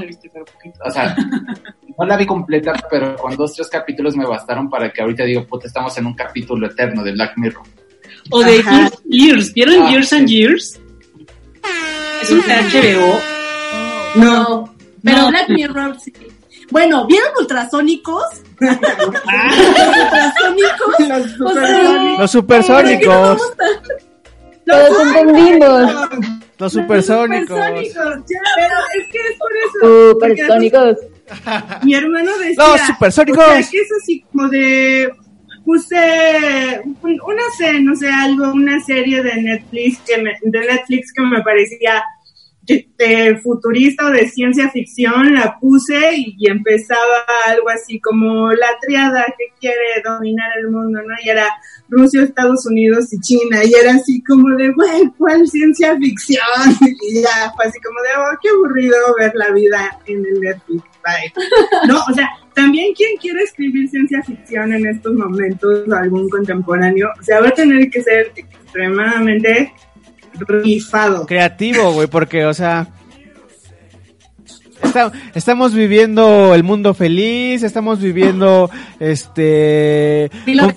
[SPEAKER 9] O sea, <laughs> no la vi completa, pero con dos, tres capítulos me bastaron para que ahorita digo, puta, estamos en un capítulo eterno de Black Mirror.
[SPEAKER 8] O de
[SPEAKER 5] Ajá.
[SPEAKER 8] Years. ¿Vieron
[SPEAKER 9] Ah,
[SPEAKER 8] Years and Years? Es un de HBO.
[SPEAKER 6] No, pero
[SPEAKER 8] No.
[SPEAKER 6] Black Mirror sí. Bueno, ¿vieron ultrasónicos? ultrasónicos.
[SPEAKER 5] Los supersónicos.
[SPEAKER 4] Los supersónicos.
[SPEAKER 7] Todos entendimos.
[SPEAKER 4] Los supersónicos.
[SPEAKER 5] Supersónicos, ya, pero es que es por eso.
[SPEAKER 7] Supersónicos.
[SPEAKER 5] Mi hermano decía.
[SPEAKER 4] Los supersónicos.
[SPEAKER 5] O sea, que es así como de. Puse un- una serie, no sé, algo, una serie de Netflix que me, de Netflix que me parecía de, futurista o de ciencia ficción, la puse y, y empezaba algo así como la triada que quiere dominar el mundo, ¿no? Y era Rusia, Estados Unidos y China, y era así como de, güey, ¿cuál ciencia ficción? <laughs> Y ya fue así como de, oh, qué aburrido ver la vida en el Netflix, bye. <laughs> No, o sea, también quien quiere escribir ciencia ficción en estos momentos, algún contemporáneo, o sea, va a tener que ser extremadamente rifado.
[SPEAKER 4] Creativo, güey, porque, o sea... esta- estamos viviendo el mundo feliz, estamos viviendo, este... con-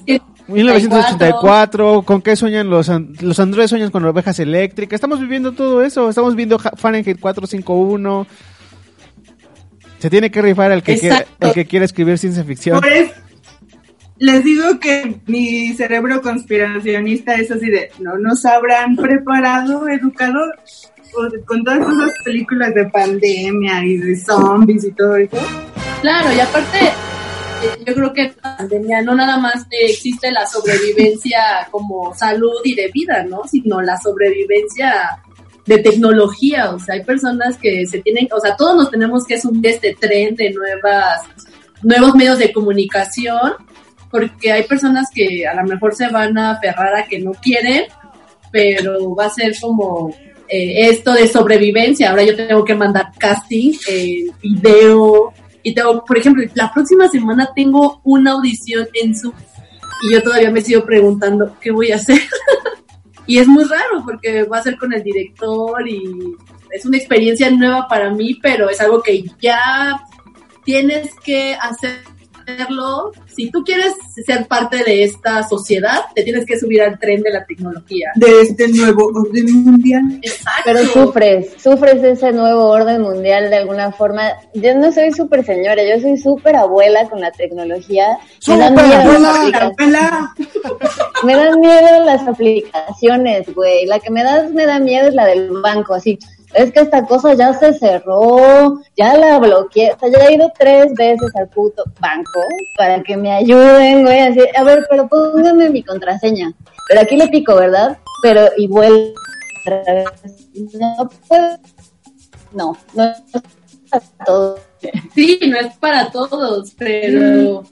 [SPEAKER 4] 1984, ¿con qué sueñan los, los androides? Sueñan con ovejas eléctricas. Estamos viviendo todo eso. Estamos viendo Fahrenheit 451. Se tiene que rifar el que, quiere,
[SPEAKER 6] Exacto.
[SPEAKER 4] el que quiere escribir ciencia ficción.
[SPEAKER 5] Pues, les digo que mi cerebro conspiracionista es así de, ¿no nos habrán preparado, educado con todas esas películas de pandemia y de zombies y todo eso?
[SPEAKER 6] Claro, y aparte, eh, yo creo que la pandemia no nada más eh, existe la sobrevivencia como salud y de vida, ¿no? Sino la sobrevivencia de tecnología. O sea, hay personas que se tienen, o sea, todos nos tenemos que subir este tren de nuevas, nuevos medios de comunicación, porque hay personas que a lo mejor se van a aferrar a que no quieren, pero va a ser como eh, esto de sobrevivencia. Ahora yo tengo que mandar casting, eh, video, y tengo, por ejemplo, la próxima semana tengo una audición en Zoom y yo todavía me sigo preguntando qué voy a hacer. <laughs> y es muy raro porque va a ser con el director y es una experiencia nueva para mí, pero es algo que ya tienes que hacerlo. Si tú quieres ser parte de esta sociedad, te tienes que subir al tren de la tecnología.
[SPEAKER 5] De este nuevo orden mundial.
[SPEAKER 6] Exacto.
[SPEAKER 7] Pero sufres, sufres de ese nuevo orden mundial de alguna forma. Yo no soy súper señora, yo soy súper abuela con la tecnología. Me dan
[SPEAKER 4] ¡Súper
[SPEAKER 7] miedo las
[SPEAKER 4] abuela!
[SPEAKER 7] Me dan miedo las aplicaciones, güey. La que me da, me da miedo es la del banco, así. Es que esta cosa ya se cerró, ya la bloqueé. O sea, ya he ido tres veces al puto banco para que me ayuden, güey. Así, a ver, pero póngame mi contraseña. Pero aquí le pico, ¿verdad? Pero, y vuelvo. otra vez. No puedo. No, no es para todo.
[SPEAKER 6] Sí, no es para todos, pero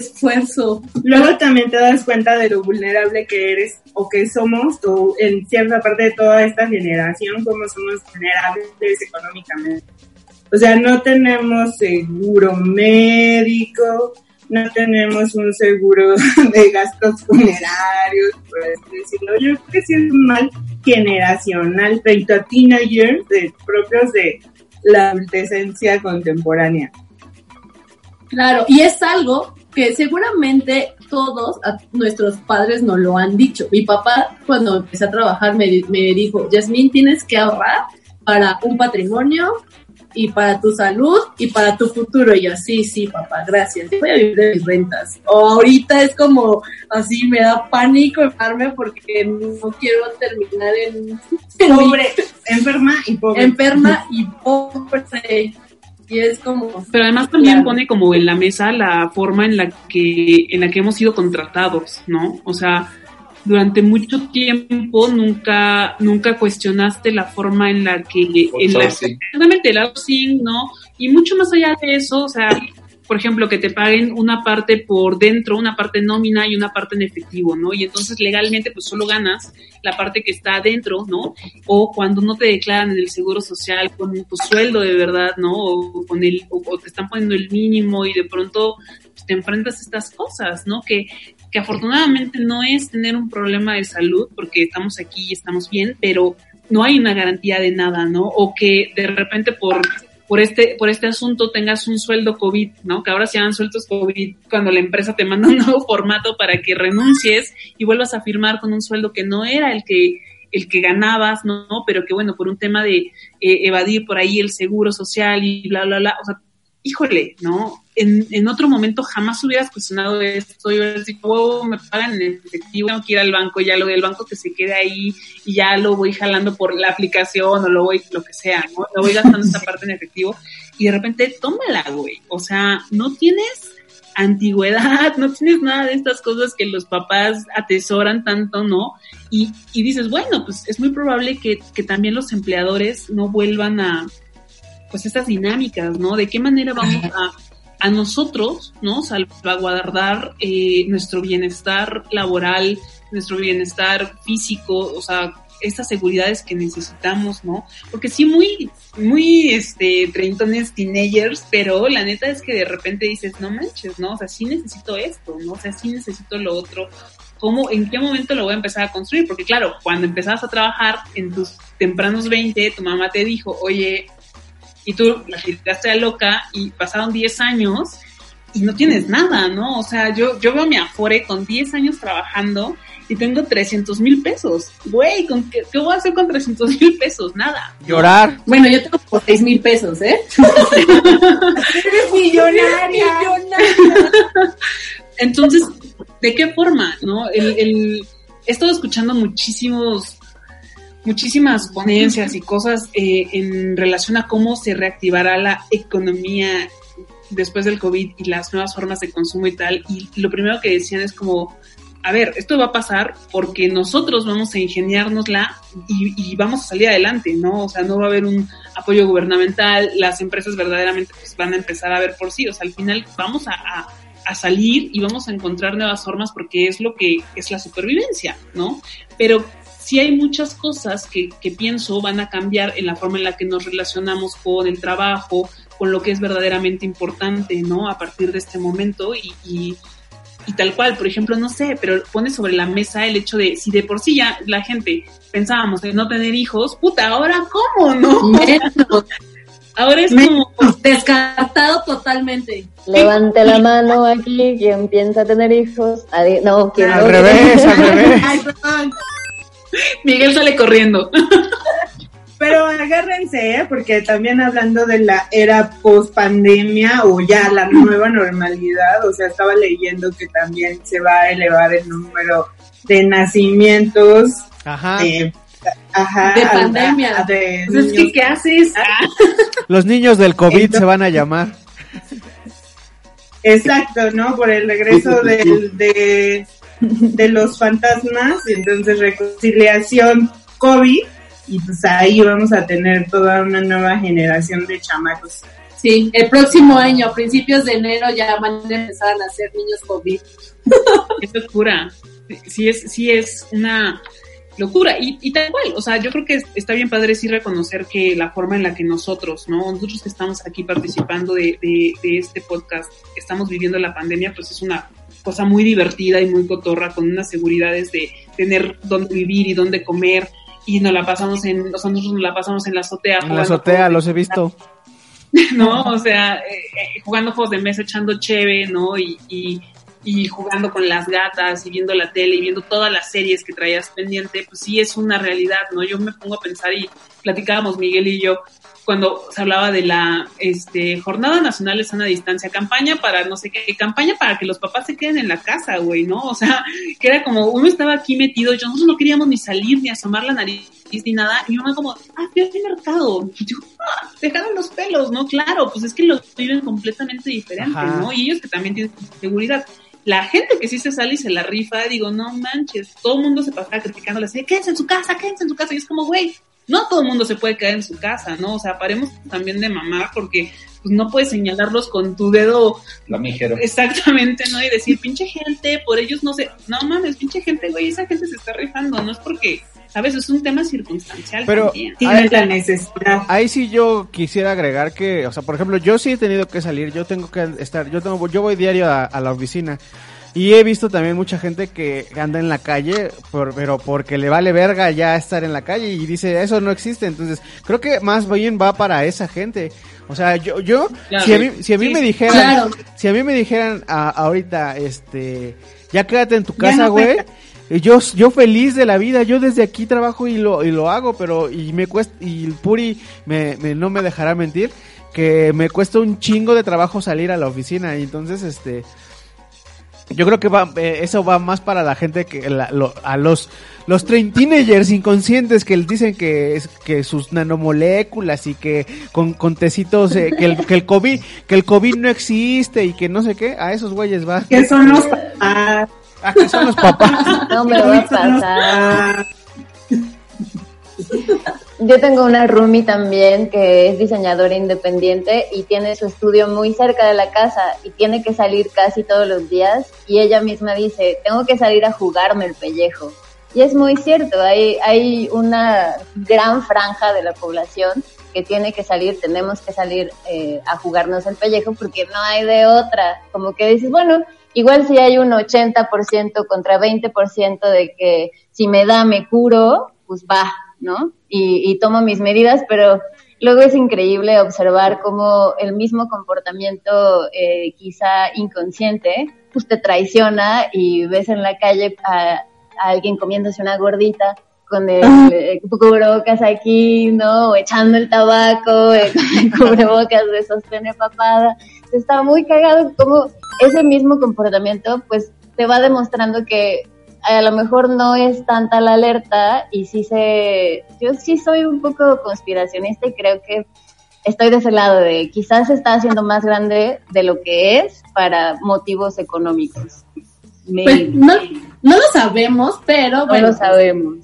[SPEAKER 6] esfuerzo.
[SPEAKER 5] Luego también te das cuenta de lo vulnerable que eres o que somos, o en cierta parte de toda esta generación, cómo somos vulnerables económicamente. O sea, no tenemos seguro médico, no tenemos un seguro <laughs> de gastos funerarios, por así decirlo. Yo creo que sí es mal generacional frente a teenagers de, propios de la adolescencia contemporánea.
[SPEAKER 6] Claro, y es algo que seguramente todos a nuestros padres nos lo han dicho. Mi papá, cuando empecé a trabajar, me, me dijo, Yasmín, tienes que ahorrar para un patrimonio y para tu salud y para tu futuro. Y yo, sí, sí, papá, gracias. Voy a vivir de mis rentas. O ahorita es como así, me da pánico enfermarme porque no quiero terminar en,
[SPEAKER 5] Pobre, <laughs> enferma y pobre.
[SPEAKER 6] enferma <laughs> y pobre. Y es como,
[SPEAKER 8] Pero además también
[SPEAKER 6] Claro.
[SPEAKER 8] pone como en la mesa la forma en la que en la que hemos sido contratados, ¿no? O sea, durante mucho tiempo nunca nunca cuestionaste la forma en la que en la,
[SPEAKER 9] Outsourcing.
[SPEAKER 8] exactamente el outsourcing, ¿no? Y mucho más allá de eso, o sea, por ejemplo, que te paguen una parte por dentro, una parte nómina y una parte en efectivo, ¿no? Y entonces legalmente pues solo ganas la parte que está adentro, ¿no? O cuando no te declaran en el seguro social con tu sueldo de verdad, ¿no? O con el, o, o te están poniendo el mínimo y de pronto pues, te enfrentas a estas cosas, ¿no? Que, que afortunadamente no es tener un problema de salud porque estamos aquí y estamos bien, pero no hay una garantía de nada, ¿no? O que de repente por por este, por este asunto tengas un sueldo COVID, ¿no? Que ahora se llaman sueldos COVID cuando la empresa te manda un <laughs> nuevo formato para que renuncies y vuelvas a firmar con un sueldo que no era el que, el que ganabas, ¿no? Pero que bueno, por un tema de eh, evadir por ahí el seguro social y bla, bla, bla, o sea, híjole, ¿no? En, en otro momento jamás hubieras cuestionado esto y hubieras dicho, wow, me pagan en efectivo, tengo que ir al banco, ya lo del banco que se quede ahí y ya lo voy jalando por la aplicación o lo voy, lo que sea, ¿no? Lo voy gastando esta <laughs> parte en efectivo y de repente tómala, güey. O sea, no tienes antigüedad, no tienes nada de estas cosas que los papás atesoran tanto, ¿no? Y, y dices, bueno, pues es muy probable que, que también los empleadores no vuelvan a, pues estas dinámicas, ¿no? De qué manera vamos a, a nosotros, ¿no? Salvaguardar eh, nuestro bienestar laboral, nuestro bienestar físico, o sea, estas seguridades que necesitamos, ¿no? Porque sí, muy, muy, este, treintones teenagers, pero la neta es que de repente dices, no manches, ¿no? O sea, sí necesito esto, ¿no? O sea, sí necesito lo otro. ¿Cómo, en qué momento lo voy a empezar a construir? Porque claro, cuando empezabas a trabajar en tus tempranos 20, tu mamá te dijo, oye, y tú la gritaste a loca y pasaron 10 años y no tienes nada, ¿no? O sea, yo, yo veo mi Afore con 10 años trabajando y tengo 300 mil pesos. Güey, ¿con qué, ¿qué voy a hacer con 300 mil pesos? Nada.
[SPEAKER 4] Llorar.
[SPEAKER 6] bueno, yo tengo por seis mil pesos, ¿eh? <laughs>
[SPEAKER 5] Eres millonaria.
[SPEAKER 8] Entonces, ¿de qué forma, no? El, el, he estado escuchando muchísimos, muchísimas ponencias y cosas eh, en relación a cómo se reactivará la economía después del COVID y las nuevas formas de consumo y tal. Y lo primero que decían es como, a ver, esto va a pasar porque nosotros vamos a ingeniárnosla y, y vamos a salir adelante, ¿no? O sea, no va a haber un apoyo gubernamental, las empresas verdaderamente pues, van a empezar a ver por sí, o sea, al final vamos a, a, a salir y vamos a encontrar nuevas formas porque es lo que es la supervivencia, ¿no? Pero sí hay muchas cosas que, que pienso van a cambiar en la forma en la que nos relacionamos con el trabajo, con lo que es verdaderamente importante, ¿no? A partir de este momento y, y, y tal cual, por ejemplo, no sé, pero pone sobre la mesa el hecho de si de por sí ya la gente pensábamos en no tener hijos, puta, ahora cómo, ¿no?
[SPEAKER 6] Menos, <laughs>
[SPEAKER 8] Ahora es
[SPEAKER 6] menos,
[SPEAKER 8] como,
[SPEAKER 6] descartado totalmente.
[SPEAKER 7] Levante la mano aquí, quien piensa tener hijos. Adi- no, quien
[SPEAKER 4] Al
[SPEAKER 7] no
[SPEAKER 4] revés, al <laughs> revés. <laughs>
[SPEAKER 8] Miguel sale corriendo.
[SPEAKER 5] Pero agárrense, ¿eh? porque también hablando de la era post pandemia o ya la nueva normalidad, o sea, estaba leyendo que también se va a elevar el número de nacimientos.
[SPEAKER 4] Ajá.
[SPEAKER 5] eh, ajá,
[SPEAKER 6] De pandemia.
[SPEAKER 5] a- de
[SPEAKER 8] Pues es que,
[SPEAKER 5] niños.
[SPEAKER 8] ¿qué haces? Ah,
[SPEAKER 4] Los niños del COVID
[SPEAKER 5] Entonces-
[SPEAKER 4] se van a llamar.
[SPEAKER 5] Exacto, ¿no? Por el regreso del- de, <laughs> de los fantasmas, y entonces reconciliación COVID, y pues ahí vamos a tener toda una nueva generación de chamacos.
[SPEAKER 6] Sí, el próximo año, a principios de enero, ya van a empezar a nacer niños COVID. <laughs>
[SPEAKER 8] es locura. Sí es, sí es una locura. Y, y tal cual, o sea, yo creo que es- está bien padre sí reconocer que la forma en la que nosotros, ¿no? Nosotros que estamos aquí participando de, de, de este podcast, estamos viviendo la pandemia, pues es una cosa muy divertida y muy cotorra, con unas seguridades de tener dónde vivir y dónde comer. Y nos la pasamos en, o sea, nosotros nos la pasamos en la azotea.
[SPEAKER 4] En la azotea los he visto. <laughs>
[SPEAKER 8] ¿no? O sea, eh, eh, jugando juegos de mesa, echando cheve, ¿no? Y, y, y jugando con las gatas y viendo la tele y viendo todas las series que traías pendiente, pues sí es una realidad, ¿no? Yo me pongo a pensar y, platicábamos Miguel y yo cuando se hablaba de la este, Jornada Nacional de Sana Distancia, campaña para no sé qué, campaña para que los papás se queden en la casa, güey, ¿no? O sea, que era como, uno estaba aquí metido, yo nosotros no queríamos ni salir, ni asomar la nariz, ni nada, y uno como, ah, fui al mercado, y yo, ah, dejaron los pelos, ¿no? Claro, pues es que los viven completamente diferentes,
[SPEAKER 4] Ajá.
[SPEAKER 8] ¿no? Y ellos que también tienen seguridad. La gente que sí se sale y se la rifa, digo, no manches, todo el mundo se pasaba criticando, así, quédense en su casa, quédense en su casa, y es como, güey, no todo el mundo se puede quedar en su casa, ¿no? O sea, paremos también de mamar porque pues no puedes señalarlos con tu dedo
[SPEAKER 9] Flamígero.
[SPEAKER 8] exactamente, ¿no? Y decir, pinche gente, por ellos no sé, no mames, pinche gente, güey, esa gente se está rifando, no es porque, ¿sabes? Es un tema circunstancial
[SPEAKER 4] Pero-
[SPEAKER 8] también.
[SPEAKER 5] Tienes la necesidad.
[SPEAKER 4] Ahí sí yo quisiera agregar que, o sea, por ejemplo, yo sí he tenido que salir, yo tengo que estar, yo tengo, yo voy diario a, a la oficina y he visto también mucha gente que anda en la calle, por- pero porque le vale verga ya estar en la calle y dice eso no existe, entonces creo que más bien va para esa gente. O sea, yo, yo,
[SPEAKER 8] Claro.
[SPEAKER 4] si a mí, si a mí
[SPEAKER 8] Sí,
[SPEAKER 4] me dijeran,
[SPEAKER 6] claro.
[SPEAKER 4] si a mí me dijeran a- ahorita, este, ya quédate en tu casa, güey. Yo, yo feliz de la vida, yo desde aquí trabajo y lo, y lo hago, pero y me cuesta, y el Puri me, me- no me dejará mentir, que me cuesta un chingo de trabajo salir a la oficina, y entonces este, yo creo que va, eh, eso va más para la gente que, la- lo- a los, los train teenagers inconscientes que dicen que es, que sus nanomoléculas y que con, con tecitos, eh, que el, que el COVID, que el COVID no existe y que no sé qué, a esos güeyes va.
[SPEAKER 5] que son los papás.
[SPEAKER 4] Ah, que son los papás. <laughs>
[SPEAKER 7] No me va a pasar. Yo tengo una roomie también que es diseñadora independiente y tiene su estudio muy cerca de la casa y tiene que salir casi todos los días y ella misma dice, tengo que salir a jugarme el pellejo. Y es muy cierto, hay, hay una gran franja de la población que tiene que salir, tenemos que salir eh, a jugarnos el pellejo porque no hay de otra. Como que dices, bueno, igual si hay un 80% contra 20% de que si me da me curo, pues va, ¿no? Y, y tomo mis medidas, pero luego es increíble observar cómo el mismo comportamiento eh, quizá inconsciente, pues te traiciona y ves en la calle a, a alguien comiéndose una gordita con el eh, cubrebocas aquí, ¿no? O echando el tabaco, eh, con el <laughs> cubrebocas de sostén papada. Está muy cagado como ese mismo comportamiento, pues te va demostrando que a lo mejor no es tanta la alerta y sí se, yo sí soy un poco conspiracionista y creo que estoy de ese lado de quizás se está haciendo más grande de lo que es para motivos económicos.
[SPEAKER 6] Pues no, no lo sabemos, pero
[SPEAKER 7] no
[SPEAKER 6] bueno,
[SPEAKER 7] lo sabemos.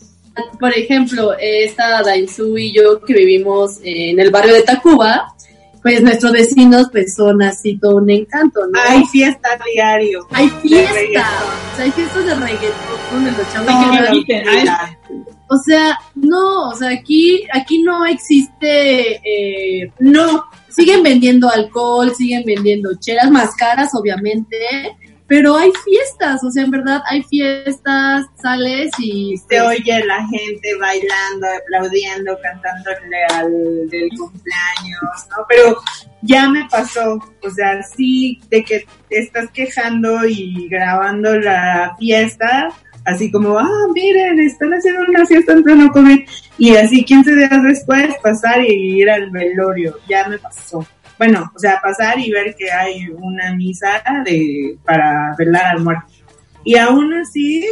[SPEAKER 6] por ejemplo, esta Dainzu y yo que vivimos en el barrio de Tacuba, pues nuestros vecinos pues son así todo un encanto, ¿no?
[SPEAKER 5] Hay fiesta diario.
[SPEAKER 6] Hay fiestas,
[SPEAKER 5] reggaetón.
[SPEAKER 6] o sea, hay fiestas de reggaetón de los chavos.
[SPEAKER 8] Que
[SPEAKER 5] No,
[SPEAKER 8] quiten.
[SPEAKER 6] O sea, no, o sea, aquí, aquí no existe, eh, no, siguen vendiendo alcohol, siguen vendiendo chelas más caras, obviamente, pero hay fiestas, o sea, en verdad hay fiestas, sales y
[SPEAKER 5] Se oye la gente bailando, aplaudiendo, cantándole al del cumpleaños, ¿no? Pero ya me pasó, o sea, sí, de que te estás quejando y grabando la fiesta, así como, ah, miren, están haciendo una fiesta en pleno COVID, y así 15 días después pasar y ir al velorio, ya me pasó. Bueno, o sea, pasar y ver que hay una misa de para velar al muerto. Y aún así,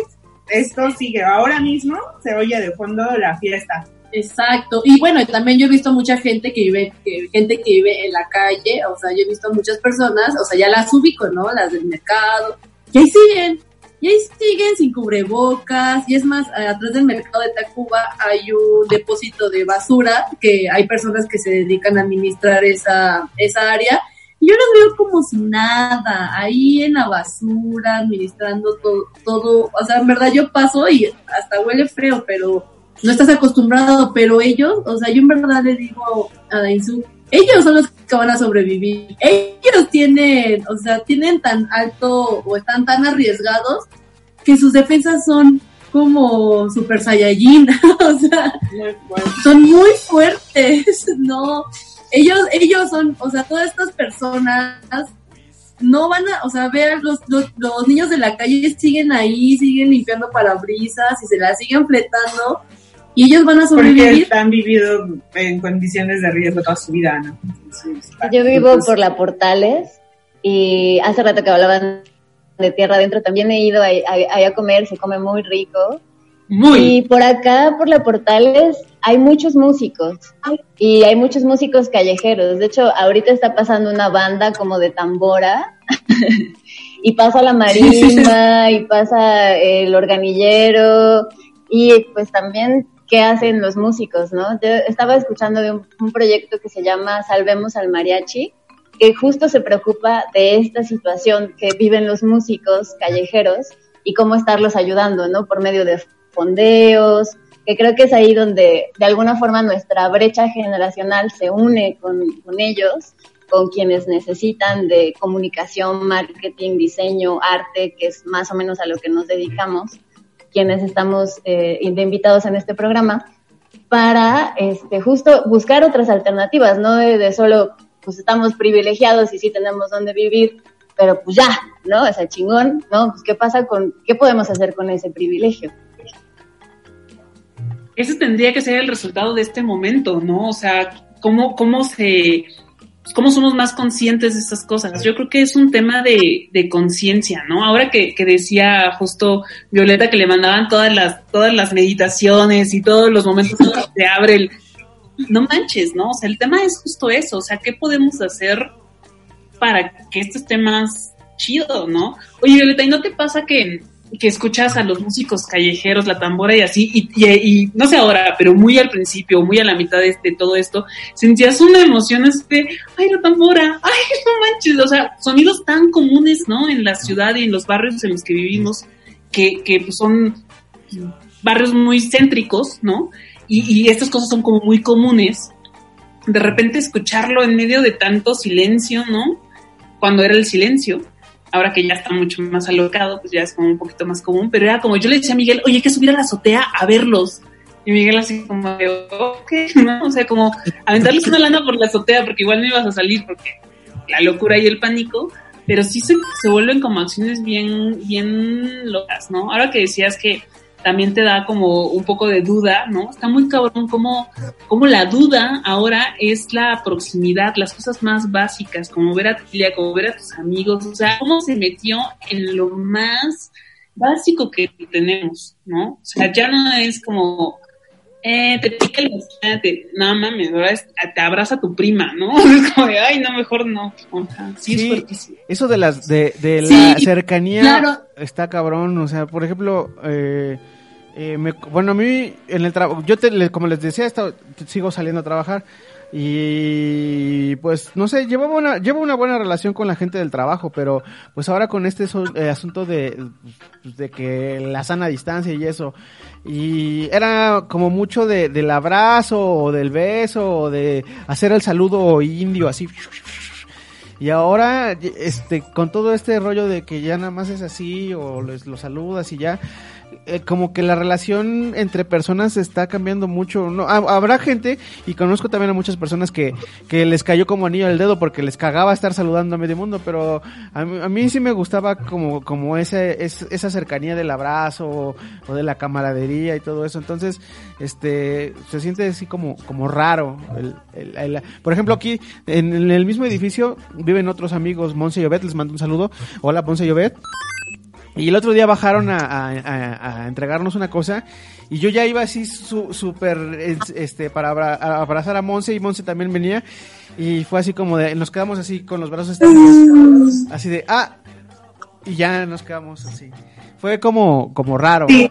[SPEAKER 5] esto sigue. Ahora mismo se oye de fondo la fiesta.
[SPEAKER 6] Exacto. Y bueno, también yo he visto mucha gente que vive, que, gente que vive en la calle, o sea, yo he visto muchas personas, o sea, ya las ubico, ¿no? Las del mercado, y ahí siguen, y ahí siguen sin cubrebocas, y es más, atrás del mercado de Tacuba hay un depósito de basura, que hay personas que se dedican a administrar esa, esa área, y yo los veo como si nada, ahí en la basura, administrando todo, todo, o sea, en verdad yo paso y hasta huele feo, pero no estás acostumbrado, pero ellos, o sea, yo en verdad le digo a Dainzu, ellos son los que van a sobrevivir. Ellos tienen, o sea, tienen tan alto o están tan arriesgados que sus defensas son como super saiyajin, <laughs> o sea, son muy fuertes, <laughs> no, ellos, ellos son, o sea, todas estas personas no van a, o sea, vean, los, los, los niños de la calle siguen ahí, siguen limpiando parabrisas y se la siguen fletando y ellos van a
[SPEAKER 5] Porque
[SPEAKER 6] sobrevivir.
[SPEAKER 5] han vivido en condiciones de riesgo toda su vida, ¿no? Entonces,
[SPEAKER 7] Yo vivo
[SPEAKER 5] entonces,
[SPEAKER 7] por la Portales y hace rato que hablaban de tierra adentro, también he ido ahí, ahí a comer, se come muy rico.
[SPEAKER 8] Muy.
[SPEAKER 7] Y por acá, por la Portales, hay muchos músicos y hay muchos músicos callejeros. De hecho, ahorita está pasando una banda como de tambora <laughs> y pasa la marimba <laughs> y pasa el organillero y pues también qué hacen los músicos, ¿no? Yo estaba escuchando de un, un proyecto que se llama Salvemos al Mariachi que justo se preocupa de esta situación que viven los músicos callejeros y cómo estarlos ayudando, ¿no? Por medio de fondeos, que creo que es ahí donde de alguna forma nuestra brecha generacional se une con, con ellos, con quienes necesitan de comunicación, marketing, diseño, arte, que es más o menos a lo que nos dedicamos, quienes estamos eh, invitados en este programa, para este, justo buscar otras alternativas, no de, de solo, pues estamos privilegiados y sí tenemos donde vivir, pero pues ya, ¿no? O sea, chingón, ¿no? Pues qué pasa con, qué podemos hacer con ese privilegio.
[SPEAKER 8] ese tendría que ser el resultado de este momento, ¿no? O sea, cómo, cómo se, cómo somos más conscientes de estas cosas. Yo creo que es un tema de, de conciencia, ¿no? Ahora que, que decía justo Violeta que le mandaban todas las, todas las meditaciones y todos los momentos se abre el, no manches, ¿no? O sea, el tema es justo eso, o sea, ¿qué podemos hacer para que esto esté más chido, ¿no? Oye, Violeta, ¿y no te pasa que, que escuchas a los músicos callejeros, la tambora y así, y, y- y no sé ahora, pero muy al principio, muy a la mitad de, de todo esto, sentías una emoción este, ay, la tambora, ay, no manches, o sea, sonidos tan comunes, ¿no? En la ciudad y en los barrios en los que vivimos, que, que pues, son barrios muy céntricos, ¿no? Y, y estas cosas son como muy comunes. De repente escucharlo en medio de tanto silencio, ¿no? Cuando era el silencio, ahora que ya está mucho más alocado, pues ya es como un poquito más común, pero era como yo le decía a Miguel, oye, hay que subir a la azotea a verlos. Y Miguel así como de, ok, ¿no? O sea, como aventarles una lana por la azotea porque igual no ibas a salir porque la locura y el pánico, pero sí se, se vuelven como acciones bien, bien locas, ¿no? Ahora que decías que también te da como un poco de duda, ¿no? Está muy cabrón como, como la duda ahora es la proximidad, las cosas más básicas, como ver a tu familia, como ver a tus amigos, o sea, cómo se metió en lo más básico que tenemos, ¿no? O sea, ya no es como, eh, te pica el vecino, te, no mames, te abraza tu prima, ¿no? <laughs> Es como de, ay, no, mejor no. O sea, sí, es
[SPEAKER 4] Sí,
[SPEAKER 8] fuertísimo.
[SPEAKER 4] eso de las de, de la
[SPEAKER 6] Sí,
[SPEAKER 4] cercanía
[SPEAKER 6] claro.
[SPEAKER 4] está cabrón, o sea, por ejemplo, eh, eh, me- bueno, a mí en el trabajo, yo te, como les decía, esta- sigo saliendo a trabajar y pues no sé, llevaba una, llevo una buena relación con la gente del trabajo, pero pues ahora con este so- eh, asunto de, pues, de que la sana distancia y eso, y era como mucho de, del abrazo o del beso o de hacer el saludo indio así. Y ahora, este, con todo este rollo de que ya nada más es así, o les, lo saludas y ya, eh, como que la relación entre personas está cambiando mucho. No, ha- habrá gente, y conozco también a muchas personas que, que les cayó como anillo al dedo porque les cagaba estar saludando a medio mundo, pero a mí, a mí sí me gustaba como, como ese, es- esa cercanía del abrazo o, de la camaradería y todo eso. Entonces, este, se siente así como, como raro. el- el- por ejemplo, aquí en, el mismo edificio viven otros amigos, Monse y les mando un saludo. Hola, Monse y. Y el otro día bajaron a, a- a- a entregarnos una cosa y yo ya iba así su- súper es- este para abra- a abrazar a Monse y Monse también venía y fue así como de nos quedamos así con los brazos extendidos así de ah y ya nos quedamos así. Fue como como raro.
[SPEAKER 5] Sí.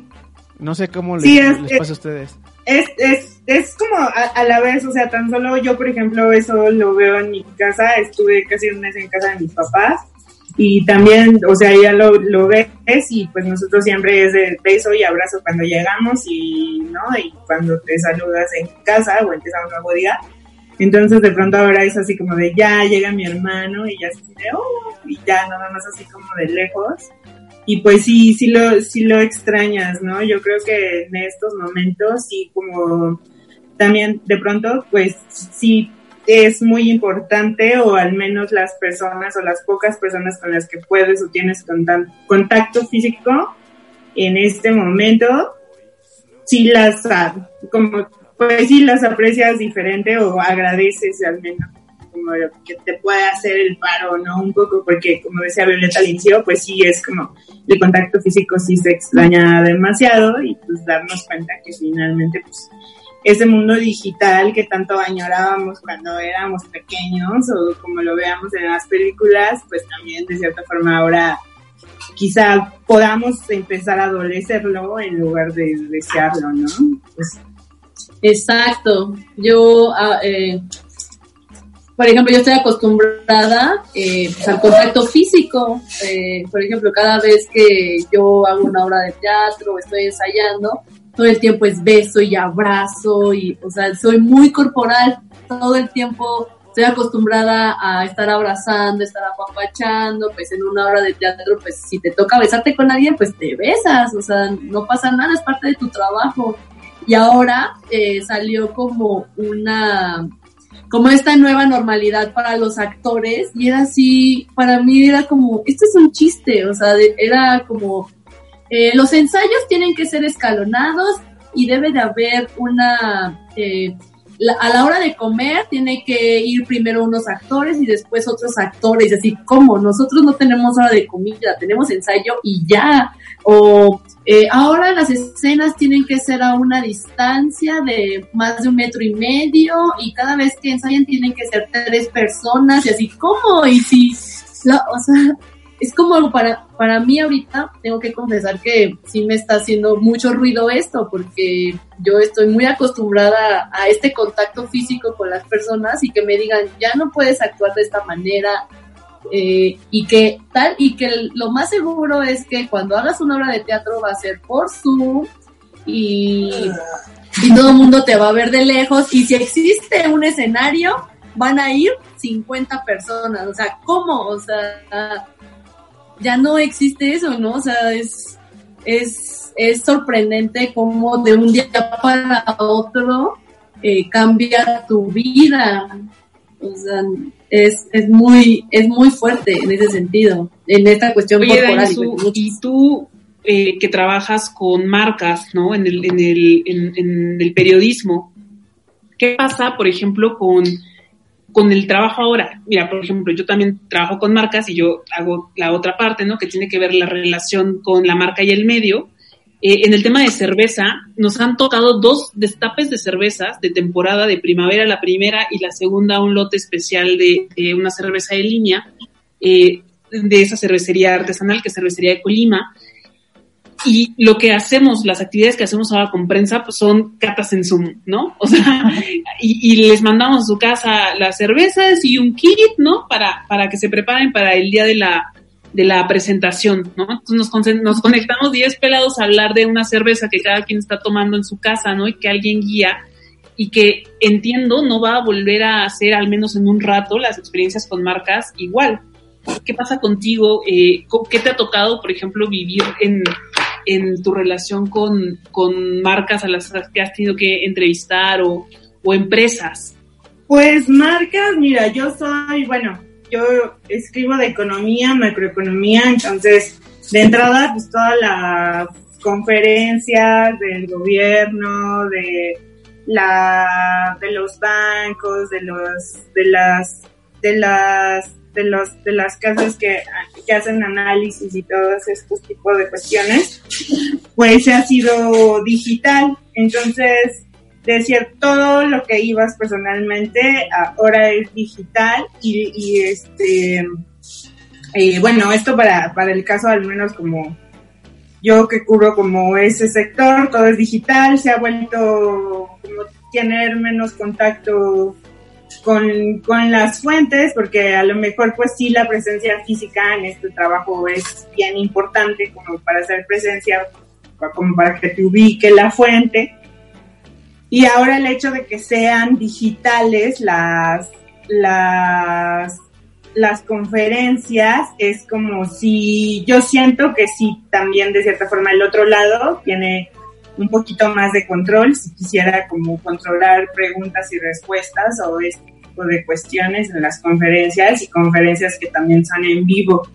[SPEAKER 4] No sé cómo les,
[SPEAKER 5] Sí, es-
[SPEAKER 4] les
[SPEAKER 5] es-
[SPEAKER 4] pasa a ustedes.
[SPEAKER 5] es, es, es como a, a la vez, o sea, tan solo yo, por ejemplo, eso lo veo en mi casa, estuve casi un mes en casa de mis papás y también, o sea, ya lo, lo ves y pues nosotros siempre es de beso y abrazo cuando llegamos y, ¿no? Y cuando te saludas en casa o empieza un nuevo día. Entonces de pronto ahora es así como de ya llega mi hermano y ya así de oh, y ya nada más así como de lejos y pues sí, sí lo, sí lo extrañas, ¿no? Yo creo que en estos momentos sí como también de pronto pues sí es muy importante o al menos las personas o las pocas personas con las que puedes o tienes contacto físico en este momento sí las, ah, como, pues sí las aprecias diferente o agradeces al menos como que te puede hacer el paro, ¿no? Un poco, porque como decía Violeta al pues sí es como el contacto físico sí se extraña demasiado y pues darnos cuenta que finalmente pues ese mundo digital que tanto añorábamos cuando éramos pequeños o como lo veamos en las películas, pues también de cierta forma ahora quizá podamos empezar a adolecerlo en lugar de desearlo, ¿no? Pues,
[SPEAKER 6] Exacto. Yo, ah, eh, por ejemplo, yo estoy acostumbrada eh, pues, al contacto físico. Eh, por ejemplo, cada vez que yo hago una obra de teatro o estoy ensayando, todo el tiempo es beso y abrazo y, o sea, soy muy corporal. Todo el tiempo estoy acostumbrada a estar abrazando, estar apapachando, pues en una obra de teatro, pues si te toca besarte con alguien, pues te besas, o sea, no pasa nada, es parte de tu trabajo. Y ahora eh, salió como una, como esta nueva normalidad para los actores y era así, para mí era como, esto es un chiste, o sea, era como, eh, los ensayos tienen que ser escalonados y debe de haber una, eh, a la hora de comer tiene que ir primero unos actores y después otros actores, así como nosotros no tenemos hora de comida, tenemos ensayo y ya, o eh, ahora las escenas tienen que ser a una distancia de más de un metro y medio y cada vez que ensayan tienen que ser tres personas y así, ¿cómo? Y si, la- o sea, es como para, para mí ahorita tengo que confesar que sí me está haciendo mucho ruido esto porque yo estoy muy acostumbrada a este contacto físico con las personas y que me digan ya no puedes actuar de esta manera eh, y que tal y que lo más seguro es que cuando hagas una obra de teatro va a ser por Zoom y, y todo el mundo te va a ver de lejos y si existe un escenario van a ir 50 personas, o sea, ¿cómo? O sea, ya no existe eso, ¿no? O sea, es, es, es sorprendente cómo de un día para otro eh, cambia tu vida. O sea, es, es muy, es muy fuerte en ese sentido, en esta cuestión
[SPEAKER 8] Oye,
[SPEAKER 6] corporal.
[SPEAKER 8] Dainzú, y tú eh, que trabajas con marcas, ¿no? En el, en el, en, en el periodismo, ¿qué pasa, por ejemplo, con, con el trabajo ahora? Mira, por ejemplo, yo también trabajo con marcas y yo hago la otra parte, ¿no? Que tiene que ver la relación con la marca y el medio. Eh, en el tema de cerveza, nos han tocado dos destapes de cervezas de temporada, de primavera la primera y la segunda un lote especial de, una cerveza de línea, eh, de esa cervecería artesanal, que es Cervecería de Colima. Y lo que hacemos, las actividades que hacemos ahora con prensa, pues son catas en Zoom, ¿no? O sea, y, y les mandamos a su casa las cervezas y un kit, ¿no? Para, para que se preparen para el día de la, de la presentación, ¿no? Entonces nos, nos conectamos 10 pelados a hablar de una cerveza que cada quien está tomando en su casa, ¿no? Y que alguien guía y que entiendo no va a volver a hacer, al menos en un rato, las experiencias con marcas igual. ¿Qué pasa contigo? Eh, ¿Qué te ha tocado, por ejemplo, vivir en, en tu relación con, con marcas a las que has tenido que entrevistar o, o empresas?
[SPEAKER 5] Pues marcas, mira, yo soy, bueno, yo escribo de economía, macroeconomía, entonces de entrada pues todas las conferencias del gobierno, de la de los bancos, de los de las de las de los de las casas que, que hacen análisis y todos estos tipos de cuestiones, pues ha sido digital. Entonces, decir todo lo que ibas personalmente ahora es digital y, y este eh, bueno esto para, para el caso al menos como yo que cubro como ese sector todo es digital se ha vuelto como tener menos contacto con, con las fuentes porque a lo mejor pues sí la presencia física en este trabajo es bien importante como para hacer presencia como para que te ubique la fuente. Y ahora el hecho de que sean digitales las, las, las conferencias es como si yo siento que sí también de cierta forma el otro lado tiene un poquito más de control si quisiera como controlar preguntas y respuestas o este tipo de cuestiones en las conferencias y conferencias que también son en vivo.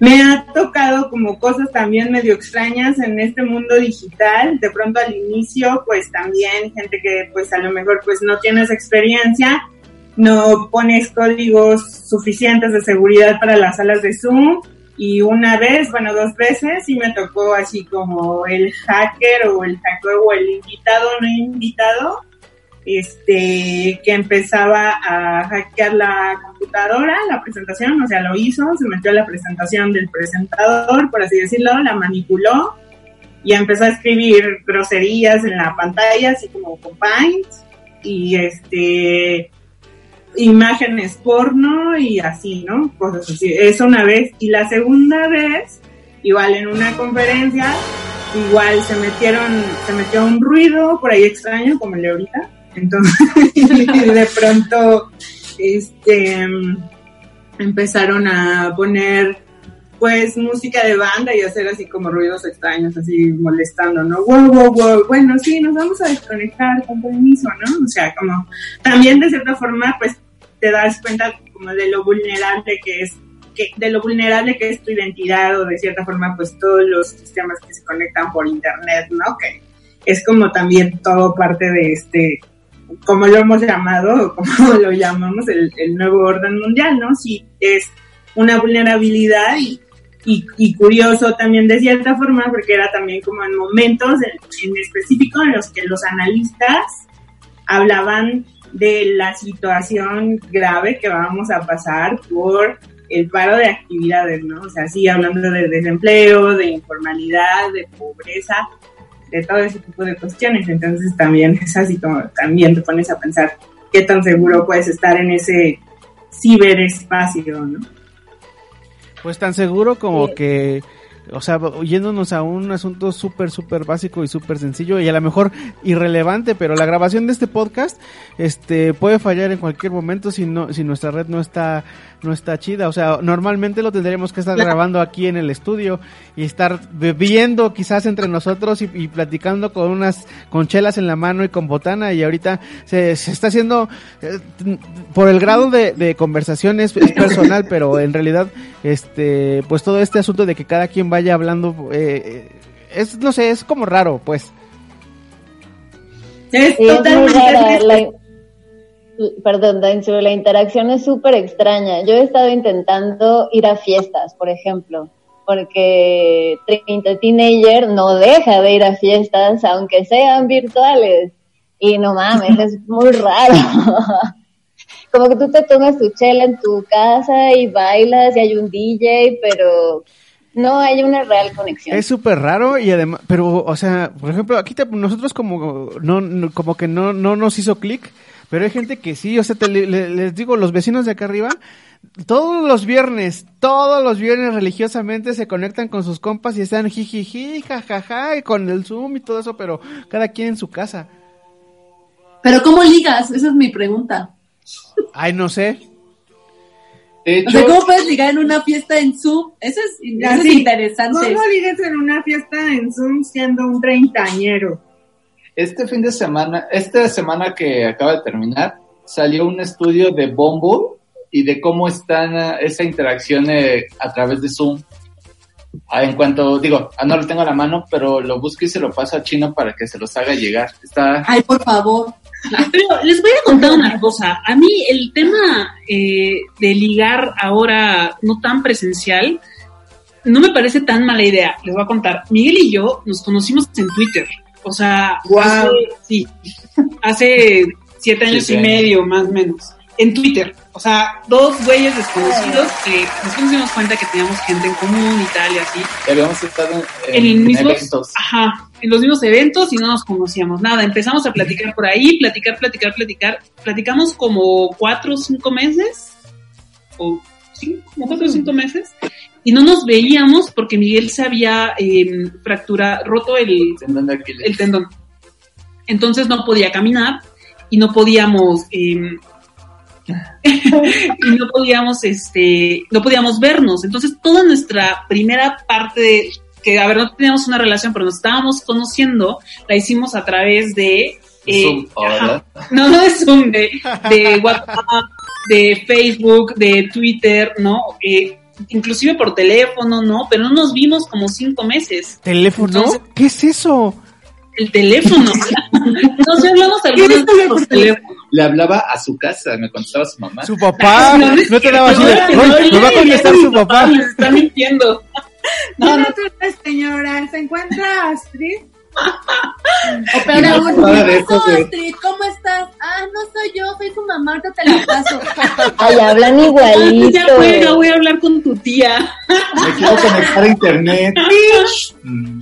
[SPEAKER 5] me ha tocado como cosas también medio extrañas en este mundo digital. De pronto al inicio, pues también gente que pues a lo mejor pues no tienes experiencia, no pones códigos suficientes de seguridad para las salas de Zoom. Y una vez, bueno, dos veces, sí me tocó así como el hacker o el hacker o el invitado no invitado este, que empezaba a hackear la computadora, la presentación, o sea, lo hizo, se metió a la presentación del presentador, por así decirlo, la manipuló y empezó a escribir groserías en la pantalla, así como con Paint, y este, imágenes porno y así, ¿no? Cosas así. Eso una vez. Y la segunda vez, igual en una conferencia, igual se metieron, se metió un ruido por ahí extraño, como el de entonces, <laughs> de pronto, este, empezaron a poner, pues, música de banda y hacer así como ruidos extraños, así molestando, ¿no? Wow, wow, wow. Bueno, sí, nos vamos a desconectar con permiso, ¿no? O sea, como, también de cierta forma, pues, te das cuenta como de lo vulnerable que es que, de lo vulnerable que es tu identidad o de cierta forma pues todos los sistemas que se conectan por internet, ¿no? Que es como también todo parte de este como lo hemos llamado, como <laughs> lo llamamos el, nuevo orden mundial, ¿no? Si es una vulnerabilidad y, y, curioso también de cierta forma, porque era también como en momentos en, específico en los que los analistas hablaban de la situación grave que vamos a pasar por el paro de actividades, ¿no? O sea, sí, hablando de desempleo, de informalidad, de pobreza, de todo ese tipo de cuestiones. Entonces también es así como también te pones a pensar qué tan seguro puedes estar en ese ciberespacio, ¿no?
[SPEAKER 4] Pues tan seguro como que o sea, yéndonos a un asunto súper, súper básico y súper sencillo y a lo mejor irrelevante, pero la grabación de este podcast este, puede fallar en cualquier momento si, no, si nuestra red no está no está chida. O sea, normalmente lo tendríamos que estar grabando aquí en el estudio y estar bebiendo quizás entre nosotros y, platicando con unas con chelas en la mano y con botana y ahorita se, se está haciendo eh, por el grado de, de conversación es, personal, pero en realidad este pues todo este asunto de que cada quien vaya hablando eh, eh, es no sé, es como raro, pues.
[SPEAKER 7] Es totalmente perdón, la interacción es súper extraña. Yo he estado intentando ir a fiestas, por ejemplo, porque 30 Teenager no deja de ir a fiestas, aunque sean virtuales. Y no mames, es <laughs> muy raro. Como que tú te tomas tu chela en tu casa y bailas y hay un DJ, pero no hay una real conexión.
[SPEAKER 4] Es súper raro y además, pero, o sea, por ejemplo, aquí nosotros como, no, como que no, no nos hizo clic pero hay gente que sí, o sea, les digo, los vecinos de acá arriba, todos los viernes, todos los viernes religiosamente se conectan con sus compas y están jijiji, jajaja, y con el Zoom y todo eso, pero cada quien en su casa.
[SPEAKER 6] Pero ¿cómo ligas? Esa es mi pregunta.
[SPEAKER 4] Ay, no sé.
[SPEAKER 6] o sea, ¿cómo puedes ligar en una fiesta en Zoom? Eso es, interesante.
[SPEAKER 5] ¿Cómo ligas en una fiesta en Zoom siendo un treintañero?
[SPEAKER 9] Este fin de semana, esta semana que acaba de terminar, salió un estudio de Bumble y de cómo están eh, esa interacción eh, a través de Zoom. Ah, en cuanto, digo, ah, no lo tengo la mano, pero lo busco y se lo paso a Chino para que se los haga llegar. Está...
[SPEAKER 6] Ay, por favor.
[SPEAKER 8] Pero les voy a contar una cosa. A mí el tema eh, de ligar ahora no tan presencial no me parece tan mala idea. Les voy a contar. Miguel y yo nos conocimos en Twitter. O sea, hace, sí, hace siete años y medio, más o menos, en Twitter. O sea, dos güeyes desconocidos que nos dimos cuenta que teníamos gente en común y tal y así.
[SPEAKER 9] habíamos estado en, eventos.
[SPEAKER 8] Ajá, en los mismos eventos y no nos conocíamos nada. Empezamos a platicar por ahí, platicar, platicar, platicar. Platicamos como cuatro o cinco meses, o cinco, como cuatro o cinco meses y no nos veíamos porque Miguel se había eh, fracturado, roto el tendón, el tendón. Entonces no podía caminar y no podíamos em, <laughs> y no podíamos este no podíamos vernos. Entonces toda nuestra primera parte de, que a ver no teníamos una relación pero nos estábamos conociendo la hicimos a través de
[SPEAKER 9] eh, <laughs>
[SPEAKER 8] no no es Zoom de, de WhatsApp de Facebook de Twitter no eh, inclusive por teléfono, ¿no? Pero no nos vimos como cinco meses.
[SPEAKER 4] ¿Teléfono?
[SPEAKER 8] Entonces-
[SPEAKER 4] ¿Qué es eso?
[SPEAKER 8] El teléfono. <laughs> no sé, hablamos algunas veces por teléfono.
[SPEAKER 9] Le hablaba a su casa, me contestaba su mamá.
[SPEAKER 4] Su papá. <laughs>
[SPEAKER 8] No,
[SPEAKER 4] No te daba así de.
[SPEAKER 8] no,
[SPEAKER 4] "Ay,
[SPEAKER 8] no,
[SPEAKER 4] Me va a contestar su papá.
[SPEAKER 8] Está mintiendo. No, no,
[SPEAKER 5] señora, ¿se encuentra Astrid?
[SPEAKER 6] O. ¿Cómo estás? Ah, no soy yo, soy tu mamá, ahorita te la paso. <laughs>
[SPEAKER 7] Ay, hablan
[SPEAKER 8] ya
[SPEAKER 7] igualito.
[SPEAKER 8] juega, voy a hablar con tu tía.
[SPEAKER 9] Me quiero conectar a internet. Mm.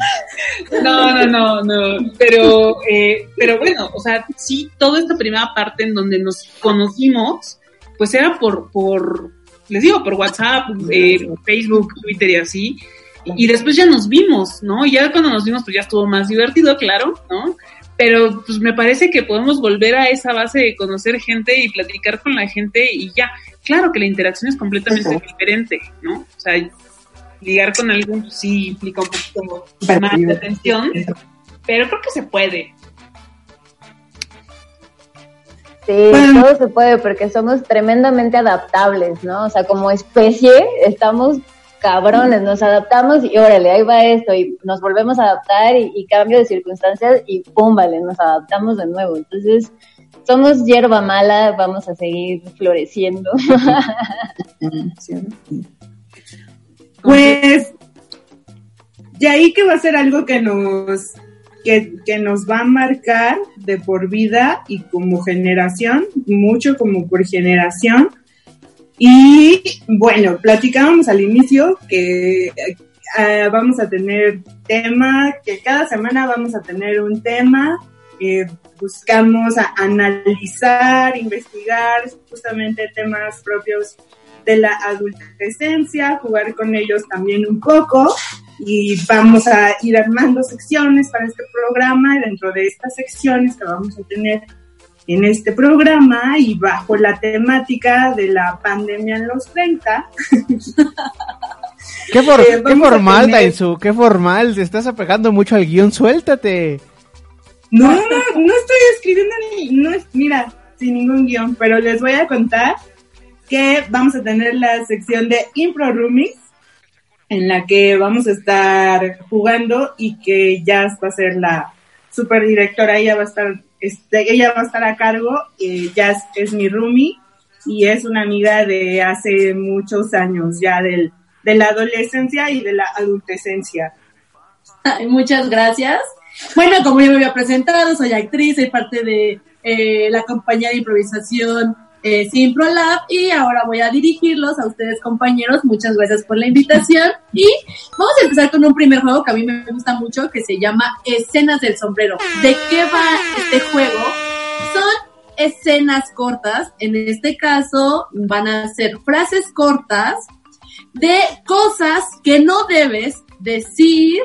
[SPEAKER 8] No, no, no, no. Pero, eh, pero bueno, o sea, sí, toda esta primera parte en donde nos conocimos, pues era por, por, les digo, por WhatsApp, eh, Facebook, Twitter y así. Y después ya nos vimos, ¿no? Y ya cuando nos vimos, pues ya estuvo más divertido, claro, ¿no? Pero pues me parece que podemos volver a esa base de conocer gente y platicar con la gente y ya. Claro que la interacción es completamente diferente, ¿no? O sea, ligar con alguien pues, sí implica un poquito más de atención, pero creo que se puede.
[SPEAKER 7] Sí, todo se puede porque somos tremendamente adaptables, ¿no? O sea, como especie estamos cabrones, nos adaptamos y órale, ahí va esto y nos volvemos a adaptar y, cambio de circunstancias y pum, vale, nos adaptamos de nuevo. Entonces, somos hierba mala, vamos a seguir floreciendo. <laughs>
[SPEAKER 5] Pues, y ahí que va a ser algo que nos, que, que nos va a marcar de por vida y como generación, mucho como por generación. Y bueno, platicábamos al inicio que eh, vamos a tener tema, que cada semana vamos a tener un tema. eh, buscamos analizar, investigar justamente temas propios de la adolescencia, jugar con ellos también un poco y vamos a ir armando secciones para este programa y dentro de estas secciones que vamos a tener en este programa y bajo la temática de la pandemia en los 30. <laughs>
[SPEAKER 4] Qué, for-
[SPEAKER 5] Eh,
[SPEAKER 4] qué formal,
[SPEAKER 5] tener-
[SPEAKER 4] Dainzu, qué formal. Te estás apegando mucho al guion, suéltate.
[SPEAKER 5] No, no, no estoy escribiendo ni, no es, mira, sin ningún guion, pero les voy a contar que vamos a tener la sección de Impro Roomies, en la que vamos a estar jugando y que Jazz va a ser la superdirectora, ella va a estar, este, ella va a estar a cargo, Jazz es mi roomie y es una amiga de hace muchos años ya del, de la adolescencia y de la adultecencia.
[SPEAKER 6] Muchas gracias. Bueno, como ya me había presentado, soy actriz, soy parte de eh, la compañía de improvisación eh, Simpro Lab y ahora voy a dirigirlos a ustedes compañeros. Muchas gracias por la invitación y vamos a empezar con un primer juego que a mí me gusta mucho que se llama Escenas del Sombrero. ¿De qué va este juego? Son escenas cortas, en este caso van a ser frases cortas de cosas que no debes decir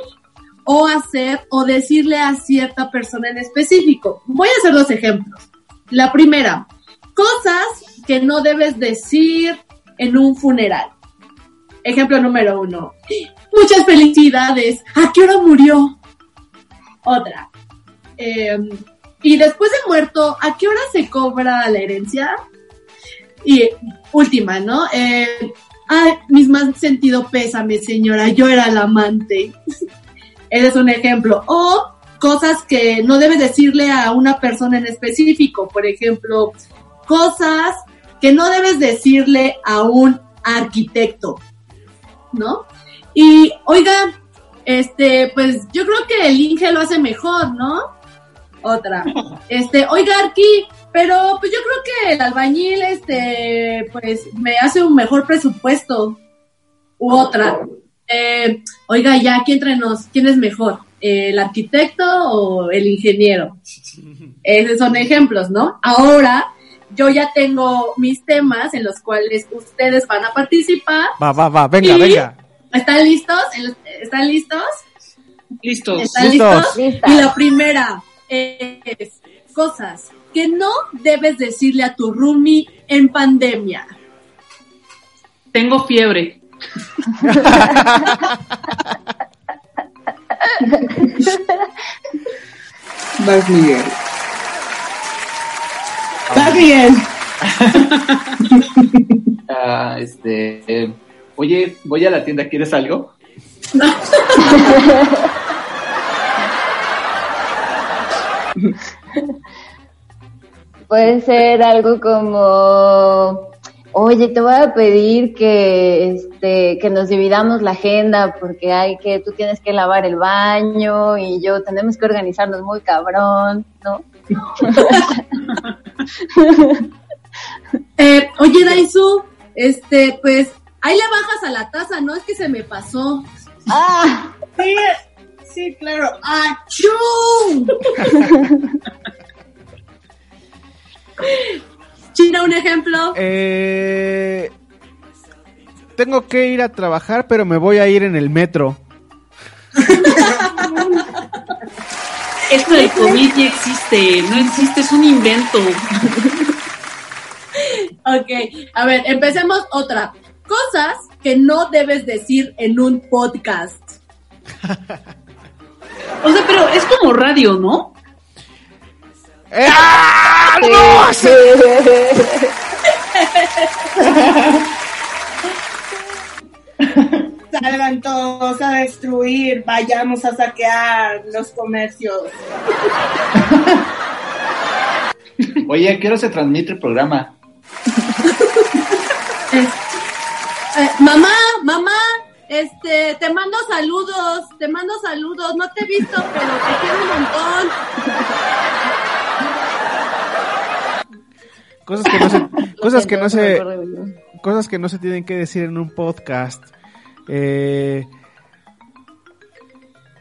[SPEAKER 6] o hacer o decirle a cierta persona en específico. Voy a hacer dos ejemplos. La primera, cosas que no debes decir en un funeral. Ejemplo número uno. Muchas felicidades. ¿A qué hora murió? Otra. eh, y después de muerto, ¿a qué hora se cobra la herencia? Y última, ¿no? Eh, ay, mis más sentido pésame, señora. Yo era la amante. <laughs> Ese es un ejemplo. O cosas que no debes decirle a una persona en específico. Por ejemplo, cosas que no debes decirle a un arquitecto, ¿no? Y oiga, este, pues yo creo que el Inge lo hace mejor, ¿no? Otra. <laughs> Este, oiga, Arqui, pero pues yo creo que el albañil, este, pues me hace un mejor presupuesto. U otra. Eh, oiga, ya aquí entre nos, ¿quién es mejor? ¿El arquitecto o el ingeniero? <laughs> Esos son ejemplos, ¿no? Ahora, yo ya tengo mis temas en los cuales ustedes van a participar.
[SPEAKER 4] Va, va, va, venga,
[SPEAKER 6] Y-
[SPEAKER 4] venga.
[SPEAKER 6] ¿Están listos? ¿Están listos?
[SPEAKER 8] Listos.
[SPEAKER 6] ¿Están
[SPEAKER 4] Listos.
[SPEAKER 6] listos? Y la primera es cosas que no debes decirle a tu roomie en pandemia.
[SPEAKER 8] Tengo fiebre.
[SPEAKER 5] Vas Miguel. Vas Miguel. <laughs>
[SPEAKER 9] Ah, este, eh, oye, voy a la tienda, ¿quieres algo? <laughs>
[SPEAKER 7] Puede ser algo como, oye, te voy a pedir que, este, que nos dividamos la agenda porque hay que, tú tienes que lavar el baño y yo tenemos que organizarnos muy cabrón, ¿no? <laughs>
[SPEAKER 6] Eh, oye, Daisu, este, pues, ahí le bajas a la taza, ¿no? Es que se me pasó.
[SPEAKER 7] ¡Ah!
[SPEAKER 5] Sí, sí, claro. ¡Achú! <laughs>
[SPEAKER 6] China, un ejemplo.
[SPEAKER 4] Eh, tengo que ir a trabajar, pero me voy a ir en el metro. <laughs>
[SPEAKER 8] Esto del COVID ya existe, no existe, es un invento. <laughs>
[SPEAKER 6] Ok, a ver, empecemos otra. Cosas que no debes decir en un podcast.
[SPEAKER 8] O sea, pero es como radio, ¿no?
[SPEAKER 4] ¡Eh, ¡ah! ¡No!
[SPEAKER 7] Sí. <laughs> <laughs>
[SPEAKER 5] Salgan todos a destruir, vayamos a saquear los comercios.
[SPEAKER 9] Oye, ¿a qué hora se transmite el programa? <laughs>
[SPEAKER 6] Eh, mamá, mamá, este, te mando saludos, te mando saludos, no te he visto, pero te quiero un montón.
[SPEAKER 4] Cosas que no se, <laughs> cosas que no se, cosas que no se tienen que decir en un podcast. Eh,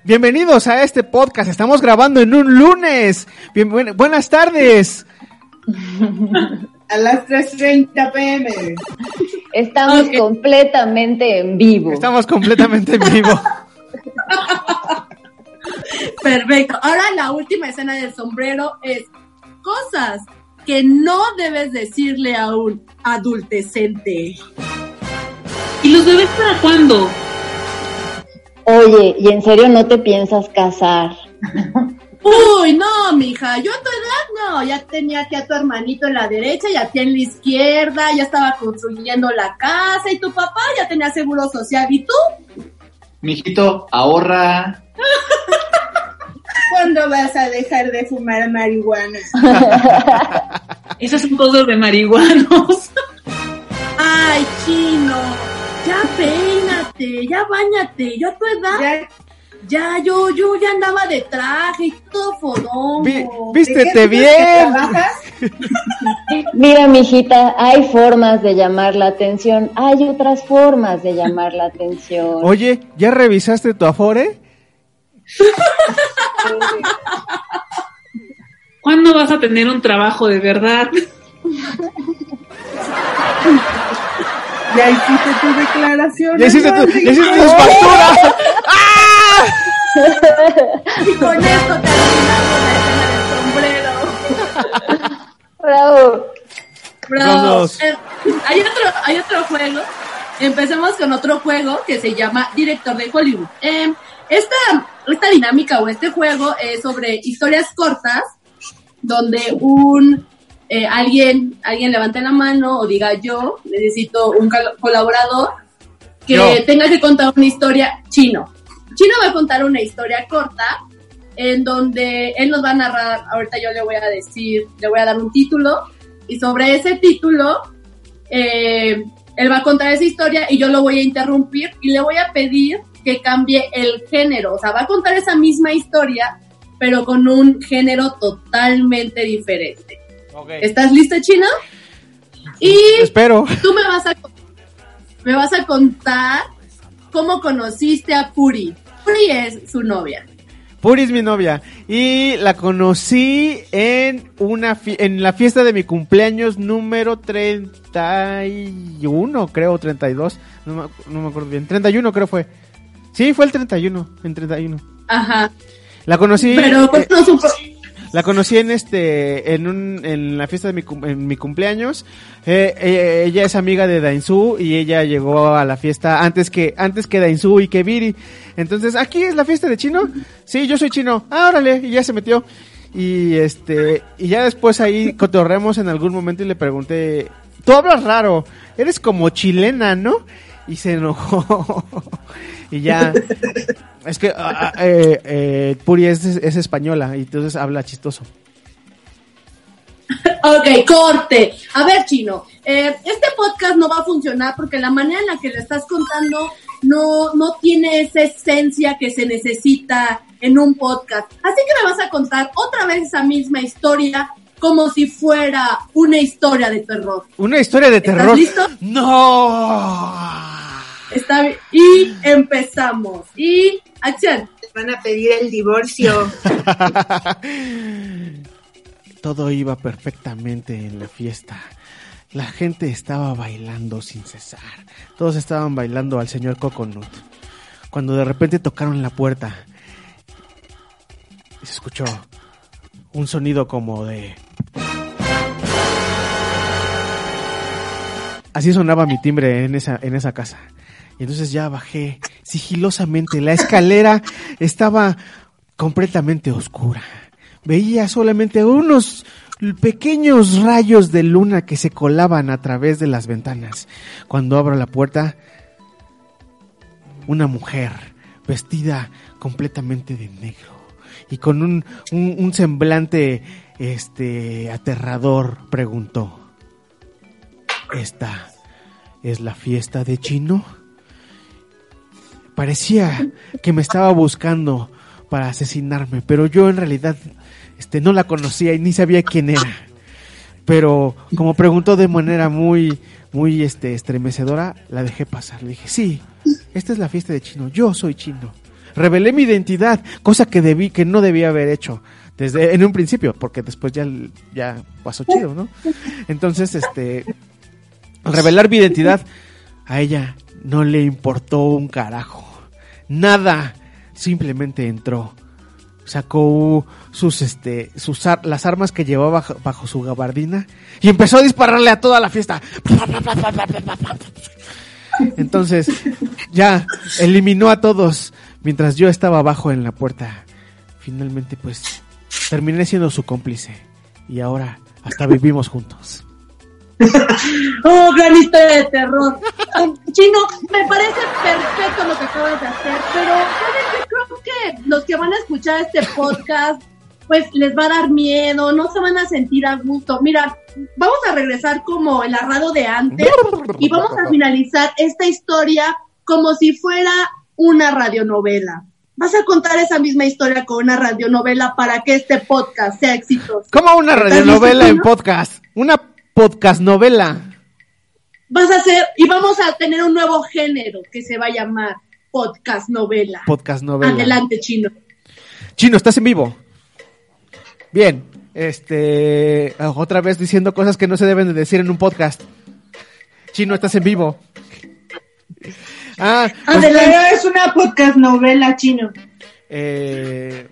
[SPEAKER 4] bienvenidos a este podcast. Estamos grabando en un lunes. Bien- buen- buenas tardes.
[SPEAKER 5] A las 3.30 pm.
[SPEAKER 7] Estamos completamente en vivo.
[SPEAKER 4] Estamos completamente en vivo.
[SPEAKER 6] Perfecto. Ahora la última escena del sombrero es cosas que no debes decirle a un adultecente.
[SPEAKER 8] ¿Y los bebés para cuándo?
[SPEAKER 7] Oye, ¿y en serio no te piensas casar? <laughs>
[SPEAKER 6] Uy, no, mija, yo a tu edad no, ya tenía aquí a tu hermanito en la derecha y a ti en la izquierda, ya estaba construyendo la casa y tu papá ya tenía seguro social. ¿Y tú?
[SPEAKER 9] Mijito, ahorra. <laughs>
[SPEAKER 5] ¿Cuándo vas a dejar de fumar marihuana? <laughs>
[SPEAKER 8] Esos son cosas de marihuanos.
[SPEAKER 6] Ay, chino, ya peínate, ya bañate, yo a tu edad,
[SPEAKER 5] Ya,
[SPEAKER 6] ya, yo, yo ya andaba de traje y todo fodongo.
[SPEAKER 4] Vi-
[SPEAKER 5] ¿de
[SPEAKER 4] vístete bien.
[SPEAKER 5] trabajas? <laughs>
[SPEAKER 7] Mira, mijita, hay formas de llamar la atención, hay otras formas de llamar la atención.
[SPEAKER 4] Oye, ¿ya revisaste tu afore?
[SPEAKER 8] ¿Cuándo vas a tener un trabajo de verdad? <laughs>
[SPEAKER 5] Ya hiciste tu declaración.
[SPEAKER 4] ¿Ya hiciste, tu, ya hiciste tus facturas?
[SPEAKER 6] Y con esto terminamos la escena del sombrero.
[SPEAKER 7] Bravo.
[SPEAKER 6] Bravo. Eh, hay, otro, hay otro juego. Empecemos con otro juego que se llama Director de Hollywood. Eh, esta, esta dinámica o este juego es sobre historias cortas donde un eh, alguien alguien levante la mano o diga yo necesito un col- colaborador que
[SPEAKER 4] Yo.
[SPEAKER 6] tenga que contar una historia chino. Chino va a contar una historia corta en donde él nos va a narrar, ahorita yo le voy a decir, le voy a dar un título y sobre ese título eh, él va a contar esa historia y yo lo voy a interrumpir y le voy a pedir que cambie el género, o sea, va a contar esa misma historia pero con un género totalmente diferente. ¿Estás lista, Chino? Y
[SPEAKER 4] Espero.
[SPEAKER 6] tú me vas a me vas a contar cómo conociste a Puri. Puri es su novia.
[SPEAKER 4] Puri es mi novia y la conocí en una fi- en la fiesta de mi cumpleaños número 31, creo, 32, no me, no me acuerdo bien, 31 creo fue. Sí, fue el 31, en 31.
[SPEAKER 6] Ajá.
[SPEAKER 4] La conocí
[SPEAKER 6] Pero
[SPEAKER 4] eh,
[SPEAKER 6] un po-
[SPEAKER 4] la conocí en este en un en la fiesta de mi cumpleaños. Eh, eh, ella es amiga de Dainzú y ella llegó a la fiesta antes que antes que Dainzú y que Viri. Entonces, aquí es la fiesta de Chino. Sí, yo soy Chino. Ah, y ya se metió. Y este y ya después ahí cotorremos en algún momento y le pregunté, "Tú hablas raro, eres como chilena, ¿no?" y se enojó. <laughs> y ya. Es que ah, ah, eh, eh, Puri es, es española y entonces habla chistoso.
[SPEAKER 6] Ok, corte. A ver, Chino, eh, este podcast no va a funcionar porque la manera en la que lo estás contando no, no tiene esa esencia que se necesita en un podcast. Así que me vas a contar otra vez esa misma historia como si fuera una historia de terror.
[SPEAKER 4] ¿Una historia de
[SPEAKER 6] ¿Estás
[SPEAKER 4] terror?
[SPEAKER 6] listo?
[SPEAKER 4] ¡No!
[SPEAKER 6] Está bien. Y empezamos. Y acción.
[SPEAKER 5] Van a pedir el divorcio. <laughs>
[SPEAKER 4] Todo iba perfectamente en la fiesta. La gente estaba bailando sin cesar. Todos estaban bailando al señor Coconut. Cuando de repente tocaron la puerta, y se escuchó un sonido como de... Así sonaba mi timbre en esa, en esa casa. Y entonces ya bajé sigilosamente. La escalera estaba completamente oscura. Veía solamente unos pequeños rayos de luna que se colaban a través de las ventanas. Cuando abro la puerta, una mujer vestida completamente de negro y con un, un- un semblante este aterrador preguntó ¿Esta es la fiesta de Chino? Parecía que me estaba buscando para asesinarme, pero yo en realidad este no la conocía y ni sabía quién era. Pero como preguntó de manera muy muy este estremecedora, la dejé pasar. Le dije, "Sí, esta es la fiesta de Chino. Yo soy Chino." Revelé mi identidad, cosa que debí que no debía haber hecho desde en un principio, porque después ya ya pasó chido, ¿no? Entonces, este revelar mi identidad, a ella no le importó un carajo. Nada. Simplemente entró. Sacó sus, este, sus, las armas que llevaba bajo su gabardina y empezó a dispararle a toda la fiesta. Entonces, ya eliminó a todos mientras yo estaba abajo en la puerta. Finalmente, pues, terminé siendo su cómplice. Y ahora hasta vivimos juntos. <laughs>
[SPEAKER 6] Oh, gran historia de terror. Chino, me parece perfecto lo que acabas de hacer, pero ¿sabes qué? creo que los que van a escuchar este podcast, pues les va a dar miedo, no se van a sentir a gusto. Mira, vamos a regresar como el arrado de antes y vamos a finalizar esta historia como si fuera una radionovela. Vas a contar esa misma historia con una radionovela para que este podcast sea exitoso.
[SPEAKER 4] Como una
[SPEAKER 6] ¿Estás
[SPEAKER 4] radionovela en podcast. Una podcast novela.
[SPEAKER 6] vas a hacer y vamos a tener un nuevo género que se va a llamar podcast novela.
[SPEAKER 4] Podcast novela.
[SPEAKER 6] Adelante, chino.
[SPEAKER 4] Chino, estás en vivo. Bien. Este. Otra vez diciendo cosas que no se deben de decir en un podcast. Chino, estás en vivo. Ah, pues,
[SPEAKER 5] Adelante, es una podcast novela chino.
[SPEAKER 4] eh,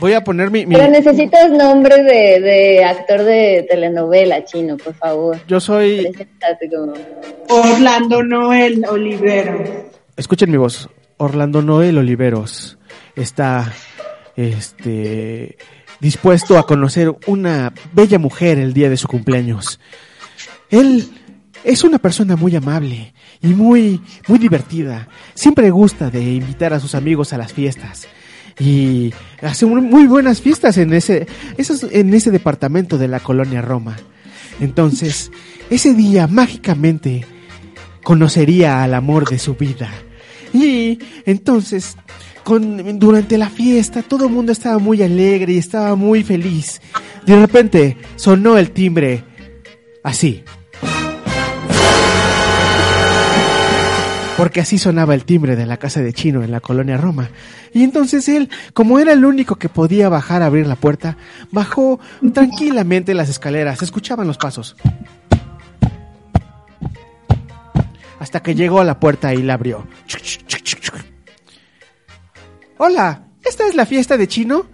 [SPEAKER 4] voy a poner mi. mi-
[SPEAKER 7] Pero necesitas nombre de, de actor de telenovela chino, por favor.
[SPEAKER 4] yo soy.
[SPEAKER 5] Orlando Noel Olivero.
[SPEAKER 4] Escuchen mi voz. Orlando Noel Oliveros está este dispuesto a conocer una bella mujer el día de su cumpleaños. Él es una persona muy amable y muy muy divertida. Siempre gusta de invitar a sus amigos a las fiestas y hace muy buenas fiestas en ese en ese departamento de la colonia Roma. Entonces, ese día mágicamente conocería al amor de su vida. Y entonces, con, durante la fiesta, todo el mundo estaba muy alegre y estaba muy feliz. De repente, sonó el timbre así. Porque así sonaba el timbre de la casa de Chino en la colonia Roma. Y entonces él, como era el único que podía bajar a abrir la puerta, bajó tranquilamente las escaleras. Escuchaban los pasos. hasta que llegó a la puerta y la abrió. Hola, ¿esta es la fiesta de Chino?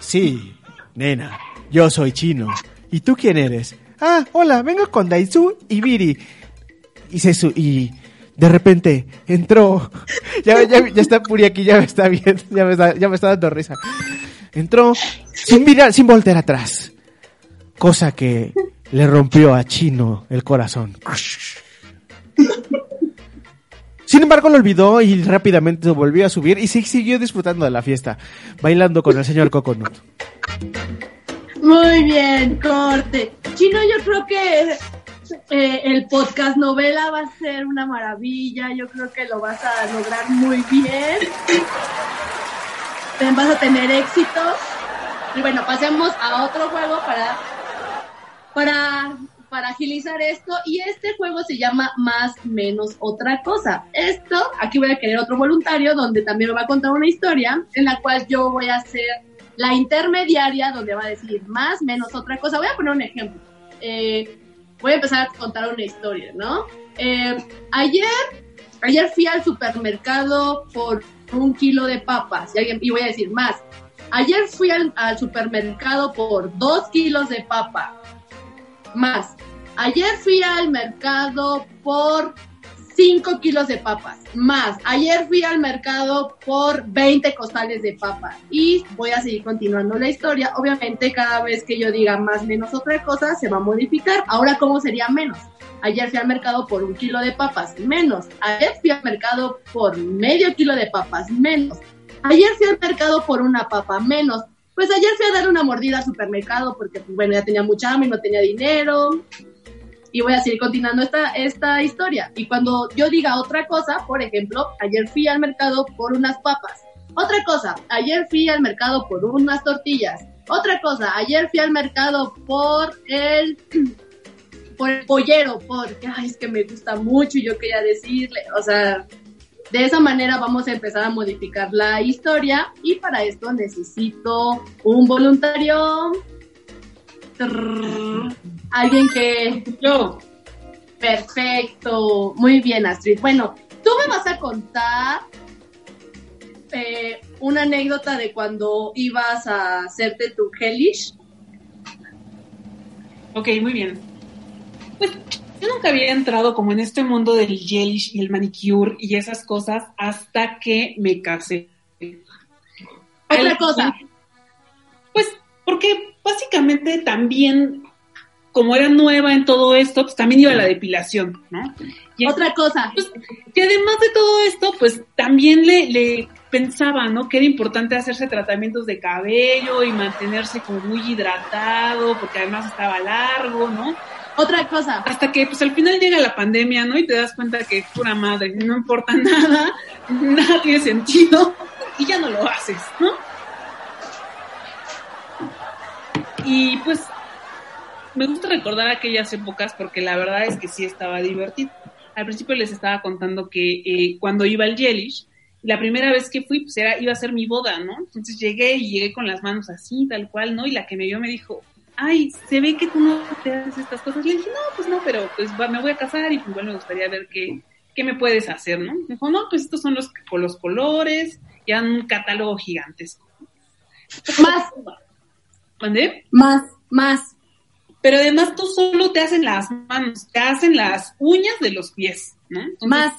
[SPEAKER 4] Sí, nena, yo soy Chino. ¿Y tú quién eres? Ah, hola, vengo con Daisu y Viri. Y se su- y de repente entró. <laughs> Ya, está Puri aquí, ya me está viendo, ya me está, dando risa. Entró sin mirar, sin voltear atrás. Cosa que le rompió a Chino el corazón. embargo, lo olvidó y rápidamente volvió a subir y sí siguió disfrutando de la fiesta, bailando con el señor Coconut.
[SPEAKER 6] Muy bien, corte. Chino, yo creo que eh, el podcast novela va a ser una maravilla. Yo creo que lo vas a lograr muy bien. Vas a tener éxito. Y bueno, pasemos a otro juego para, para, para agilizar esto. Y este juego se llama Más Menos Otra Cosa. Esto, aquí voy a querer otro voluntario donde también me va a contar una historia en la cual yo voy a ser la intermediaria donde va a decir más, menos otra cosa. Voy a poner un ejemplo. Eh, voy a empezar a contar una historia, ¿no? Eh, ayer, ayer fui al supermercado por un kilo de papas y, voy a decir más. Ayer fui al, al supermercado por dos kilos de papa. Más. Ayer fui al mercado por 5 kilos de papas. Más. Ayer fui al mercado por 20 costales de papa. Y voy a seguir continuando la historia. Obviamente, cada vez que yo diga más menos otra cosa, se va a modificar. Ahora, ¿cómo sería menos? Ayer fui al mercado por un kilo de papas, menos. Ayer fui al mercado por medio kilo de papas, menos. Ayer fui al mercado por una papa, menos. Pues ayer fui a dar una mordida al supermercado porque, pues, bueno, ya tenía mucha hambre y no tenía dinero y voy a seguir continuando esta, esta historia. Y cuando yo diga otra cosa, por ejemplo, ayer fui al mercado por unas papas. Otra cosa, ayer fui al mercado por unas tortillas. Otra cosa, ayer fui al mercado por el <clears throat> por el pollero, porque es que me gusta mucho y yo quería decirle, o sea, de esa manera vamos a empezar a modificar la historia y para esto necesito un voluntario. Alguien que
[SPEAKER 8] Yo.
[SPEAKER 6] Perfecto, muy bien Astrid. Bueno, tú me vas a contar eh, una anécdota de cuando ibas a hacerte tu hellish.
[SPEAKER 8] Ok, muy bien. Pues yo nunca había entrado como en este mundo del gelish y el manicure y esas cosas hasta que me casé.
[SPEAKER 6] Otra
[SPEAKER 8] El-
[SPEAKER 6] cosa,
[SPEAKER 8] Pues porque básicamente también, como era nueva en todo esto, pues también iba a la depilación, ¿no? Y
[SPEAKER 6] otra cosa.
[SPEAKER 8] pues, que además de todo esto, pues también le, le pensaba, ¿no? Que era importante hacerse tratamientos de cabello y mantenerse como muy hidratado, porque además estaba largo, ¿no?
[SPEAKER 6] Otra cosa.
[SPEAKER 8] Hasta que pues al final llega la pandemia, ¿no? Y te das cuenta que pura madre, no importa nada, <laughs> nada tiene sentido y ya no lo haces, ¿no? Y pues me gusta recordar aquellas épocas porque la verdad es que sí estaba divertido. Al principio les estaba contando que eh, cuando iba al Yelish, la primera vez que fui, pues era, iba a ser mi boda, ¿no? Entonces llegué y llegué con las manos así, tal cual, ¿no? Y la que me vio me dijo, ay, se ve que tú no te haces estas cosas. Le dije, no, pues no, pero pues va- me voy a casar y pues igual me gustaría ver qué, qué me puedes hacer, ¿no? Me dijo, no, pues estos son los, con los colores, ya un catálogo gigantesco.
[SPEAKER 6] Más,
[SPEAKER 8] ¿Mandé?
[SPEAKER 6] más, más.
[SPEAKER 8] Pero además tú solo te hacen las manos, te hacen las uñas de los pies, ¿no? Entonces,
[SPEAKER 6] Más.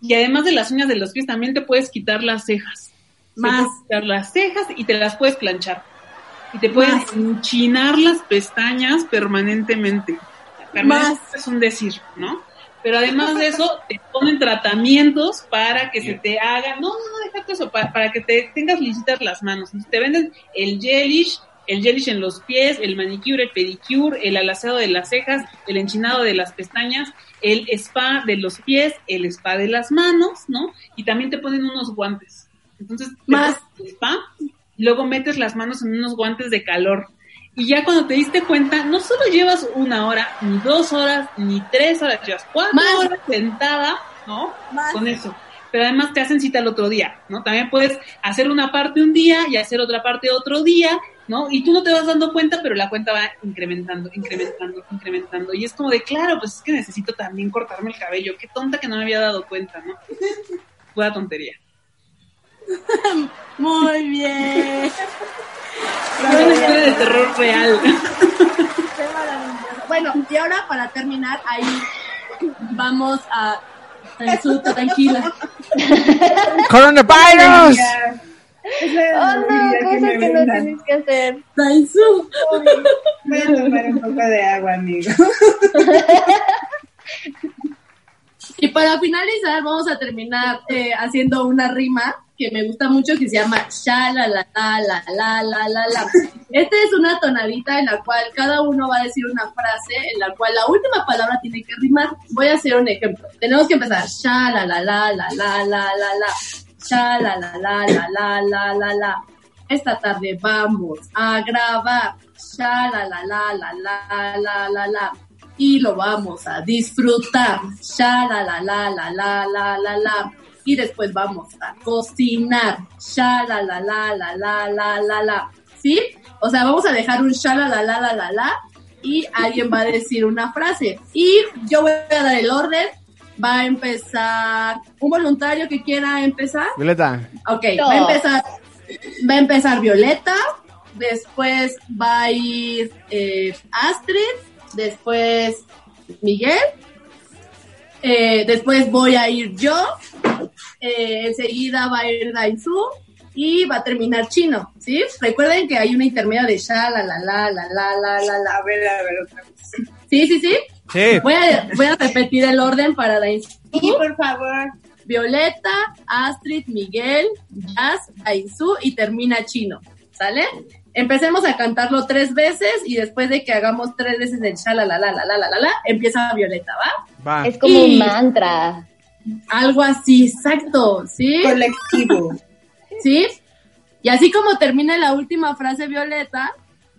[SPEAKER 8] Y además de las uñas de los pies también te puedes quitar las cejas. Te
[SPEAKER 6] Más.
[SPEAKER 8] puedes quitar las cejas y te las puedes planchar. Y te puedes
[SPEAKER 6] Más.
[SPEAKER 8] enchinar las pestañas permanentemente. Permanente
[SPEAKER 6] Más.
[SPEAKER 8] Es un decir, ¿no? Pero además de eso, te ponen tratamientos para que se te haga, no, no, no, déjate eso, para, para que te tengas lisitas las manos. Entonces, te venden el gelish, el gelish en los pies, el manicure, el pedicure, el alaceado de las cejas, el enchinado de las pestañas, el spa de los pies, el spa de las manos, ¿no? Y también te ponen unos guantes. Entonces,
[SPEAKER 6] Más.
[SPEAKER 8] el spa, y luego metes las manos en unos guantes de calor. Y ya cuando te diste cuenta, no solo llevas una hora, ni dos horas, ni tres horas, llevas cuatro
[SPEAKER 6] Más.
[SPEAKER 8] horas sentada, ¿no?
[SPEAKER 6] Más.
[SPEAKER 8] Con eso. Pero además te hacen cita el otro día, ¿no? También puedes hacer una parte un día y hacer otra parte otro día, ¿no? Y tú no te vas dando cuenta, pero la cuenta va incrementando, incrementando, incrementando. Y es como de, claro, pues es que necesito también cortarme el cabello. Qué tonta que no me había dado cuenta, ¿no? <laughs> Pura tontería. <laughs>
[SPEAKER 6] Muy bien.
[SPEAKER 8] Es una historia de terror real.
[SPEAKER 6] Qué maravilloso. Bueno, y ahora para terminar, ahí vamos a tranquila.
[SPEAKER 4] ¡Coronavirus!
[SPEAKER 7] Oh, no, cosas que no tienes que hacer.
[SPEAKER 6] Daisu.
[SPEAKER 5] Voy a tomar un poco de agua, amigo.
[SPEAKER 6] Y para finalizar, vamos a terminar eh, haciendo una rima que me gusta mucho que se llama sha la la la la la la la la. Esta es una tonadita en la cual cada uno va a decir una frase en la cual la última palabra tiene que rimar. Voy a hacer un ejemplo. Tenemos que empezar sha la la la la la la la la. Sha la la la la la la la la. Esta tarde vamos a grabar. Sha la la la la la la la la y lo vamos a disfrutar. Sha la la la la la la la la. Y después vamos a cocinar. Sha la la la la la la la la. ¿Sí? O sea, vamos a dejar un sha la la la la la la y alguien va a decir una frase. Y yo voy a dar el orden. Va a empezar un voluntario que quiera empezar.
[SPEAKER 4] Violeta.
[SPEAKER 6] Ok, va a empezar, va a empezar Violeta, después va a ir eh, Astrid, después Miguel, eh, después voy a ir yo, eh, enseguida va a ir Dainzu y va a terminar Chino, ¿sí? Recuerden que hay una intermedia de sha, la, la, la, la, la, la, la, la.
[SPEAKER 5] A ver, a ver, otra vez.
[SPEAKER 6] Sí, sí, sí. Voy a, repetir el orden para la
[SPEAKER 5] Sí, por favor.
[SPEAKER 6] Violeta, Astrid, Miguel, Jazz, Dainzú y termina Chino. ¿Sale? Empecemos a cantarlo tres veces y después de que hagamos tres veces el sha la la la la la la la, empieza Violeta, ¿va?
[SPEAKER 4] Va.
[SPEAKER 7] Es como un mantra.
[SPEAKER 6] Algo así, exacto, ¿sí?
[SPEAKER 5] Colectivo.
[SPEAKER 6] ¿Sí? Y así como termina la última frase Violeta,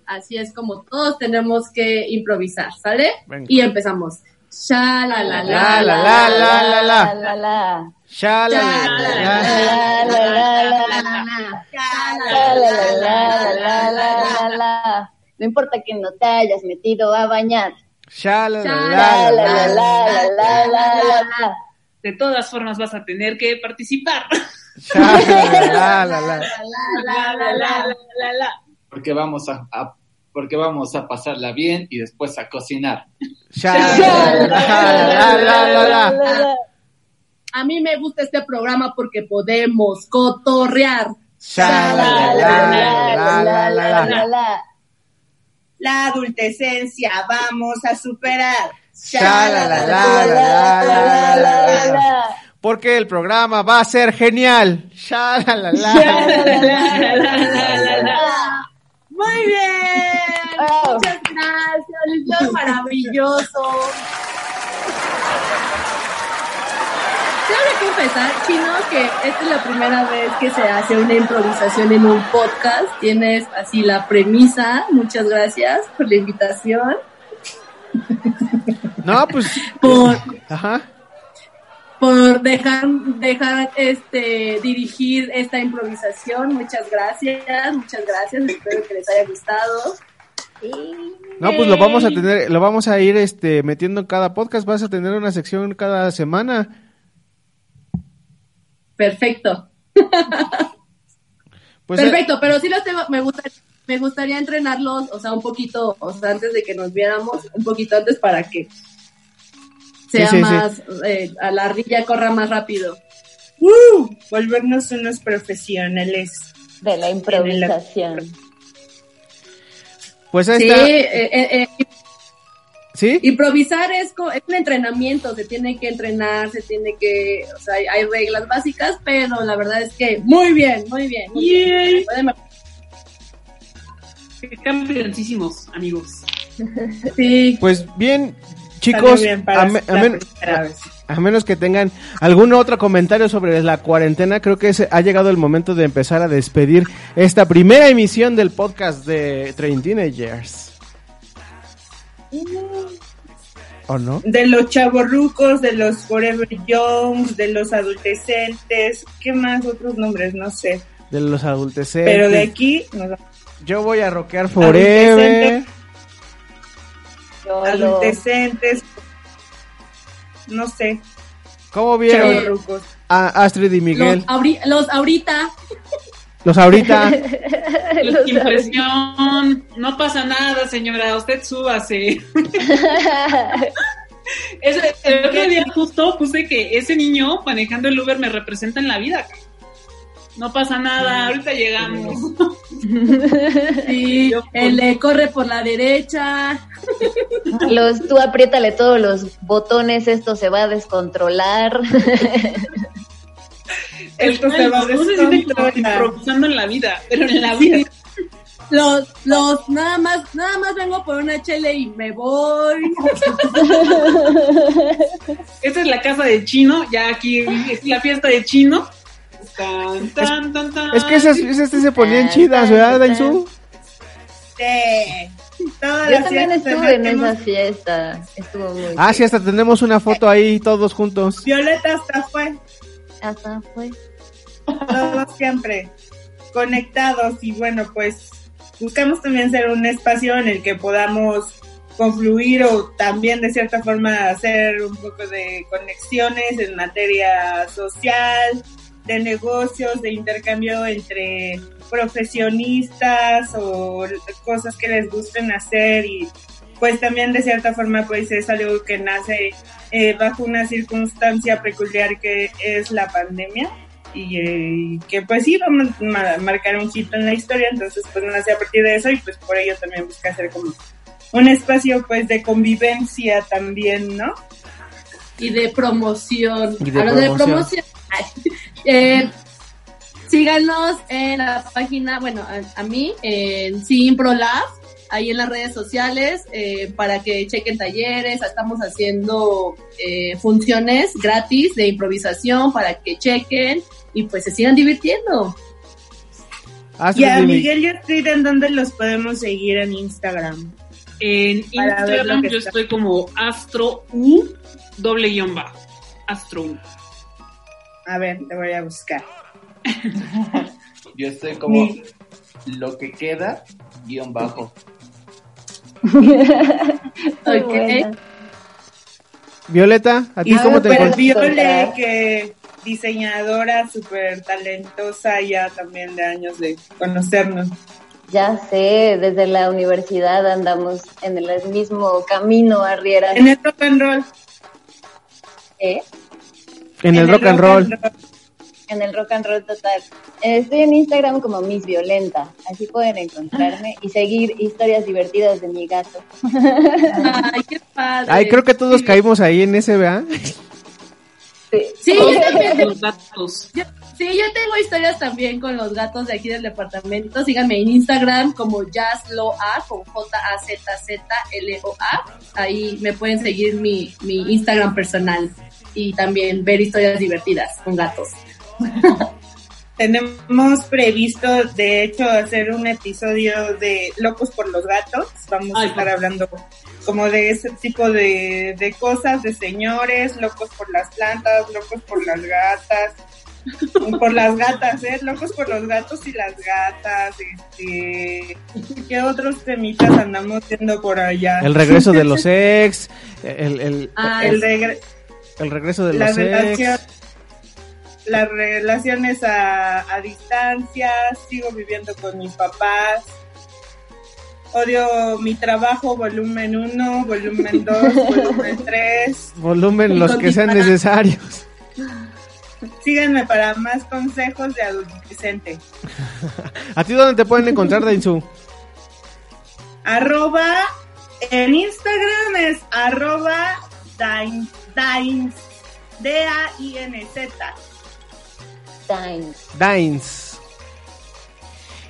[SPEAKER 6] así es como todos tenemos que improvisar, ¿sale?
[SPEAKER 4] Venga.
[SPEAKER 6] Y empezamos. Sha la la
[SPEAKER 4] La,
[SPEAKER 6] la
[SPEAKER 4] la,
[SPEAKER 6] la
[SPEAKER 4] la, la, la.
[SPEAKER 7] la, la.
[SPEAKER 4] Sha, la, la, la, la.
[SPEAKER 7] La, la, la, la, la. La, la, la, la, la, la, la, la. No importa que no te hayas metido a bañar.
[SPEAKER 4] Sha, la, la,
[SPEAKER 7] La,
[SPEAKER 4] la,
[SPEAKER 7] la, la,
[SPEAKER 4] la.
[SPEAKER 7] la, la, la, la, la.
[SPEAKER 8] De todas formas vas a tener que participar.
[SPEAKER 4] Sha, la, la, la, la.
[SPEAKER 8] La, la, la, la, la, la.
[SPEAKER 9] Porque vamos a- porque vamos a pasarla bien y después a cocinar.
[SPEAKER 6] A mí me gusta este programa porque podemos cotorrear.
[SPEAKER 4] La
[SPEAKER 5] adultecencia vamos a superar.
[SPEAKER 4] Porque el programa va a ser genial.
[SPEAKER 6] Muy bien.
[SPEAKER 7] Bravo.
[SPEAKER 6] Muchas gracias. Les quedó <laughs> maravilloso. Tengo que confesar, Chino, que esta es la primera vez que se hace una improvisación en un podcast. Tienes así la premisa. Muchas gracias por la invitación.
[SPEAKER 4] No, pues.
[SPEAKER 6] Por,
[SPEAKER 4] Ajá.
[SPEAKER 6] por dejar, dejar este, dirigir esta improvisación. Muchas gracias, muchas gracias. Espero que les haya gustado.
[SPEAKER 4] No, pues lo vamos a tener, lo vamos a ir este metiendo en cada podcast, vas a tener una sección cada semana.
[SPEAKER 6] Perfecto. <laughs>
[SPEAKER 4] Pues
[SPEAKER 6] Perfecto, pero sí los tengo, me gusta, me gustaría entrenarlos, o sea, un poquito, o sea, antes de que nos viéramos, un poquito antes para que sea
[SPEAKER 4] sí, sí.
[SPEAKER 6] más, eh, a la ardilla corra más rápido.
[SPEAKER 5] ¡Uh! Volvernos unos profesionales.
[SPEAKER 7] De la improvisación.
[SPEAKER 4] Pues ahí
[SPEAKER 6] Sí,
[SPEAKER 4] está.
[SPEAKER 6] eh, eh, eh,
[SPEAKER 4] ¿Sí?
[SPEAKER 6] improvisar es, co- es un entrenamiento, se tiene que entrenar, se tiene que, o sea, hay, hay reglas básicas, pero la verdad es que muy bien, muy bien. Muy bien. Pueden-
[SPEAKER 8] Qué Campeoncísimos, amigos.
[SPEAKER 6] Sí,
[SPEAKER 4] Pues bien, chicos,
[SPEAKER 5] bien para
[SPEAKER 4] a, me- a
[SPEAKER 5] vez.
[SPEAKER 4] A menos que tengan algún otro comentario sobre la cuarentena, creo que ha llegado el momento de empezar a despedir esta primera emisión del podcast de Train Teenagers. ¿O no?
[SPEAKER 5] De los chavorrucos, de los Forever Youngs, de los adolescentes, ¿qué más otros nombres? No sé.
[SPEAKER 4] De los adultecentes.
[SPEAKER 5] Pero de aquí.
[SPEAKER 4] Yo voy a rockear forever.
[SPEAKER 5] Adultecente. No sé,
[SPEAKER 4] ¿Cómo vieron a Astrid y Miguel?
[SPEAKER 6] los, ahori- los ahorita,
[SPEAKER 4] Los ahorita. <laughs>
[SPEAKER 7] Los
[SPEAKER 8] Impresión. No pasa nada, señora. Usted súbase. <laughs> <laughs> Ese- el otro día justo puse que ese niño manejando el Uber me representa en la vida. No pasa nada, ahorita llegamos.
[SPEAKER 6] Sí, <laughs> el de corre por la derecha.
[SPEAKER 7] Los, tú apriétale todos los botones, esto se va a descontrolar.
[SPEAKER 5] Esto se va a
[SPEAKER 8] No se siente como
[SPEAKER 5] descontrolar.
[SPEAKER 8] improvisando en la vida, pero en la vida.
[SPEAKER 6] Los, los, nada más, nada más vengo por una chele y me voy. <laughs>
[SPEAKER 8] Esta es la casa de chino, ya aquí es la fiesta de chino. Tan, tan, tan, tan.
[SPEAKER 4] Es que esas, esas se ponían chidas, ¿verdad, Dainzu?
[SPEAKER 5] Sí. Todas
[SPEAKER 7] Yo
[SPEAKER 5] las
[SPEAKER 7] también
[SPEAKER 5] fiestas
[SPEAKER 7] estuve en esa fiesta. Estuvo muy
[SPEAKER 4] Ah, sí, hasta tenemos una foto ahí todos juntos.
[SPEAKER 5] Violeta hasta fue.
[SPEAKER 7] Hasta fue.
[SPEAKER 5] todos siempre conectados y bueno, pues buscamos también ser un espacio en el que podamos confluir o también de cierta forma hacer un poco de conexiones en materia social, de negocios, de intercambio entre profesionistas o cosas que les gusten hacer y pues también de cierta forma pues es algo que nace eh, bajo una circunstancia peculiar que es la pandemia y eh, que pues sí vamos a ma- marcar un hito en la historia entonces pues nace a partir de eso y pues por ello también busca hacer como un espacio pues de convivencia también no
[SPEAKER 6] y de promoción.
[SPEAKER 4] Y de promoción.
[SPEAKER 6] promoción. ay, eh, síganos en la página, bueno, a, a mí, en Simprolab, ahí en las redes sociales, eh, para que chequen talleres. Estamos haciendo eh, funciones gratis de improvisación para que chequen y pues se sigan divirtiendo.
[SPEAKER 4] Hazlo,
[SPEAKER 5] y a. Miguel y a Astrid en donde los podemos seguir en Instagram
[SPEAKER 8] En
[SPEAKER 5] Para
[SPEAKER 8] Instagram yo
[SPEAKER 5] está.
[SPEAKER 8] estoy como Astro U, doble guion bajo. Astro U.
[SPEAKER 5] a ver te voy a buscar
[SPEAKER 9] Yo estoy como
[SPEAKER 5] Mi-
[SPEAKER 9] lo que queda, guion bajo.
[SPEAKER 7] Muy
[SPEAKER 6] Ok.
[SPEAKER 7] buena.
[SPEAKER 4] Violeta, ¿a ti
[SPEAKER 5] y
[SPEAKER 4] cómo te
[SPEAKER 5] super
[SPEAKER 4] encuentras?
[SPEAKER 5] Viole que diseñadora súper talentosa ya también de años de conocernos
[SPEAKER 7] Ya sé, desde la universidad andamos en el mismo camino, Arriera.
[SPEAKER 5] en el rock and roll
[SPEAKER 7] ¿Eh?
[SPEAKER 4] En el rock and roll.
[SPEAKER 7] En el rock and roll total. Estoy en Instagram como Miss Violenta. Así pueden encontrarme y seguir historias divertidas de mi gato.
[SPEAKER 6] Ay, qué padre.
[SPEAKER 4] Ay, creo que todos caímos ahí en ese, ¿verdad?
[SPEAKER 7] Sí.
[SPEAKER 6] Sí, yo <laughs> también. Yo- sí, yo tengo historias también con los gatos de aquí del departamento. Síganme en Instagram como JazzLoA con J-A-Z-Z-L-O-A. Ahí me pueden seguir mi, mi Instagram personal y también ver historias divertidas con gatos. <laughs>
[SPEAKER 5] Tenemos previsto, de hecho, hacer un episodio de Locos por los Gatos. Vamos a estar hablando como de ese tipo de, de cosas, de señores, locos por las plantas, locos por las gatas, <laughs> por las gatas, ¿eh? Locos por los gatos y las gatas, este... ¿Qué otros temitas andamos viendo por allá?
[SPEAKER 4] El regreso de <laughs> los ex, el, el,
[SPEAKER 6] Ah,
[SPEAKER 5] El
[SPEAKER 4] el regreso de
[SPEAKER 5] la
[SPEAKER 4] los
[SPEAKER 5] relación,
[SPEAKER 4] ex.
[SPEAKER 5] las relaciones a, a distancia, sigo viviendo con mis papás, odio mi trabajo, volumen 1, volumen <laughs> 2, volumen 3.
[SPEAKER 4] Volumen, los que sean necesarios.
[SPEAKER 5] Síganme para más consejos de adolescente. <laughs>
[SPEAKER 4] ¿A ti dónde te pueden encontrar, Dainzu?
[SPEAKER 5] Arroba, en Instagram es arroba dain, dains, D-A-I-N-Z.
[SPEAKER 4] Dains.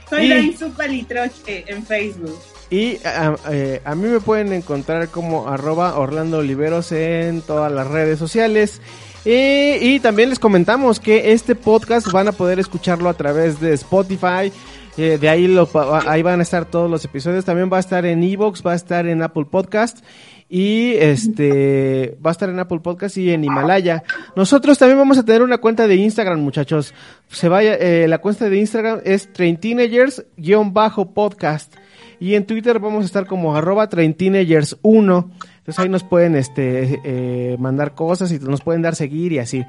[SPEAKER 5] Soy
[SPEAKER 4] Y-
[SPEAKER 5] Supalitroche en Facebook.
[SPEAKER 4] Y a, eh, a mí me pueden encontrar como arroba Orlando Oliveros en todas las redes sociales. Y, y también les comentamos que este podcast van a poder escucharlo a través de Spotify. eh, de ahí, lo, ahí van a estar todos los episodios. También va a estar en Evox, va a estar en Apple Podcast. Y este va a estar en Apple Podcast y en Himalaya. Nosotros también vamos a tener una cuenta de Instagram, muchachos. Se vaya, eh, la cuenta de Instagram es Train Teenagers-podcast. Y en Twitter vamos a estar como arroba Teenagers 1 Entonces ahí nos pueden este eh, mandar cosas y nos pueden dar seguir y así.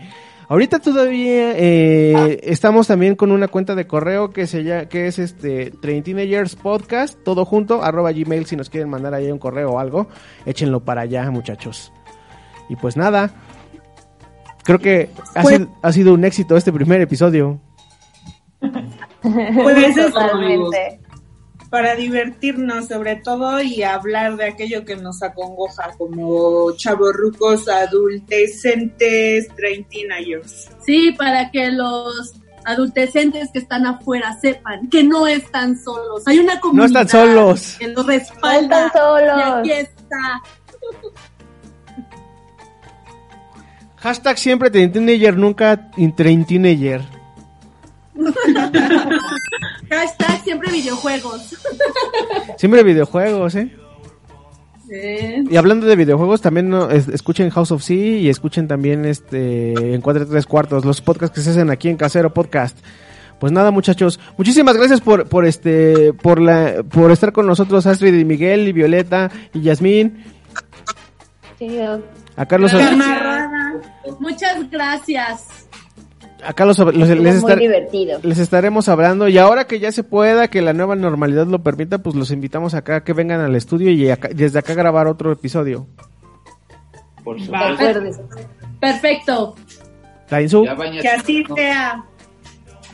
[SPEAKER 4] Ahorita todavía eh, estamos también con una cuenta de correo que se llama, que es este Train Teenagers Podcast, todo junto, arroba gmail si nos quieren mandar ahí un correo o algo, échenlo para allá muchachos. Y pues nada, creo que ha,
[SPEAKER 5] Pues-
[SPEAKER 4] sido, ha sido un éxito este primer episodio.
[SPEAKER 5] Pues eso,
[SPEAKER 7] Totalmente.
[SPEAKER 5] Para divertirnos sobre todo y hablar de aquello que nos acongoja como chavorrucos, adultecentes, teenagers.
[SPEAKER 6] Sí, para que los adultecentes que están afuera sepan que no están solos. Hay una
[SPEAKER 4] No
[SPEAKER 6] comunidad
[SPEAKER 4] están solos.
[SPEAKER 6] que los respalda.
[SPEAKER 7] No están solos.
[SPEAKER 6] Y aquí está.
[SPEAKER 4] Hashtag siempre teenager, nunca teenager. <laughs>
[SPEAKER 6] Hashtag siempre videojuegos.
[SPEAKER 4] Siempre videojuegos, ¿eh? Y hablando de videojuegos, también ¿no? Es- escuchen House of Sea y escuchen también este en 4 3 cuartos, los podcasts que se hacen aquí en Casero Podcast. Pues nada, muchachos, muchísimas gracias por por este por la por estar con nosotros Astrid y Miguel y Violeta y Yasmín, a Carlos.
[SPEAKER 6] Muchas gracias.
[SPEAKER 4] A Carlos los- les, estar- les estaremos hablando y ahora que ya se pueda, que la nueva normalidad lo permita, pues los invitamos acá que vengan al estudio y acá- desde acá grabar otro episodio.
[SPEAKER 9] Por supuesto.
[SPEAKER 6] Perfecto.
[SPEAKER 5] Que así
[SPEAKER 9] No,
[SPEAKER 5] sea.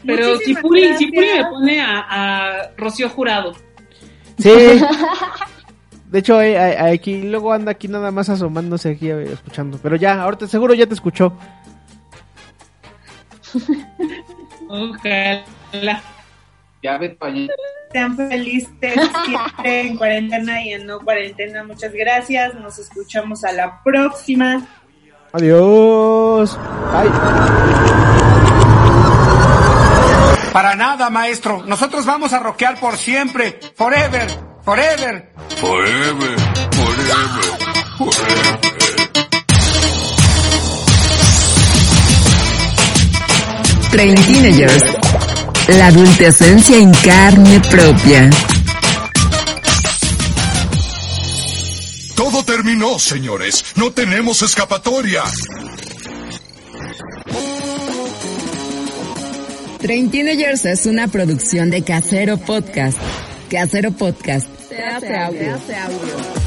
[SPEAKER 8] Pero si
[SPEAKER 5] Muchísimas
[SPEAKER 8] Puri, si Puri me pone a, a Rocío Jurado.
[SPEAKER 4] Sí. <laughs> De hecho, eh, aquí luego anda aquí nada más asomándose aquí eh, escuchando. Pero ya, ahorita seguro ya te escuchó.
[SPEAKER 8] Ojalá.
[SPEAKER 9] Ya ve bañate.
[SPEAKER 5] Sean felices siempre en cuarentena y en no cuarentena. Muchas gracias. Nos escuchamos a la próxima.
[SPEAKER 4] Adiós. Bye.
[SPEAKER 2] Para nada, maestro. Nosotros vamos a rockear por siempre. Forever, forever.
[SPEAKER 3] Forever, forever, forever.
[SPEAKER 1] Train Teenagers. La adultecencia en carne propia.
[SPEAKER 3] Todo terminó, señores. No tenemos escapatoria.
[SPEAKER 1] Train Teenagers es una producción de Casero Podcast. Casero Podcast. Se hace audio.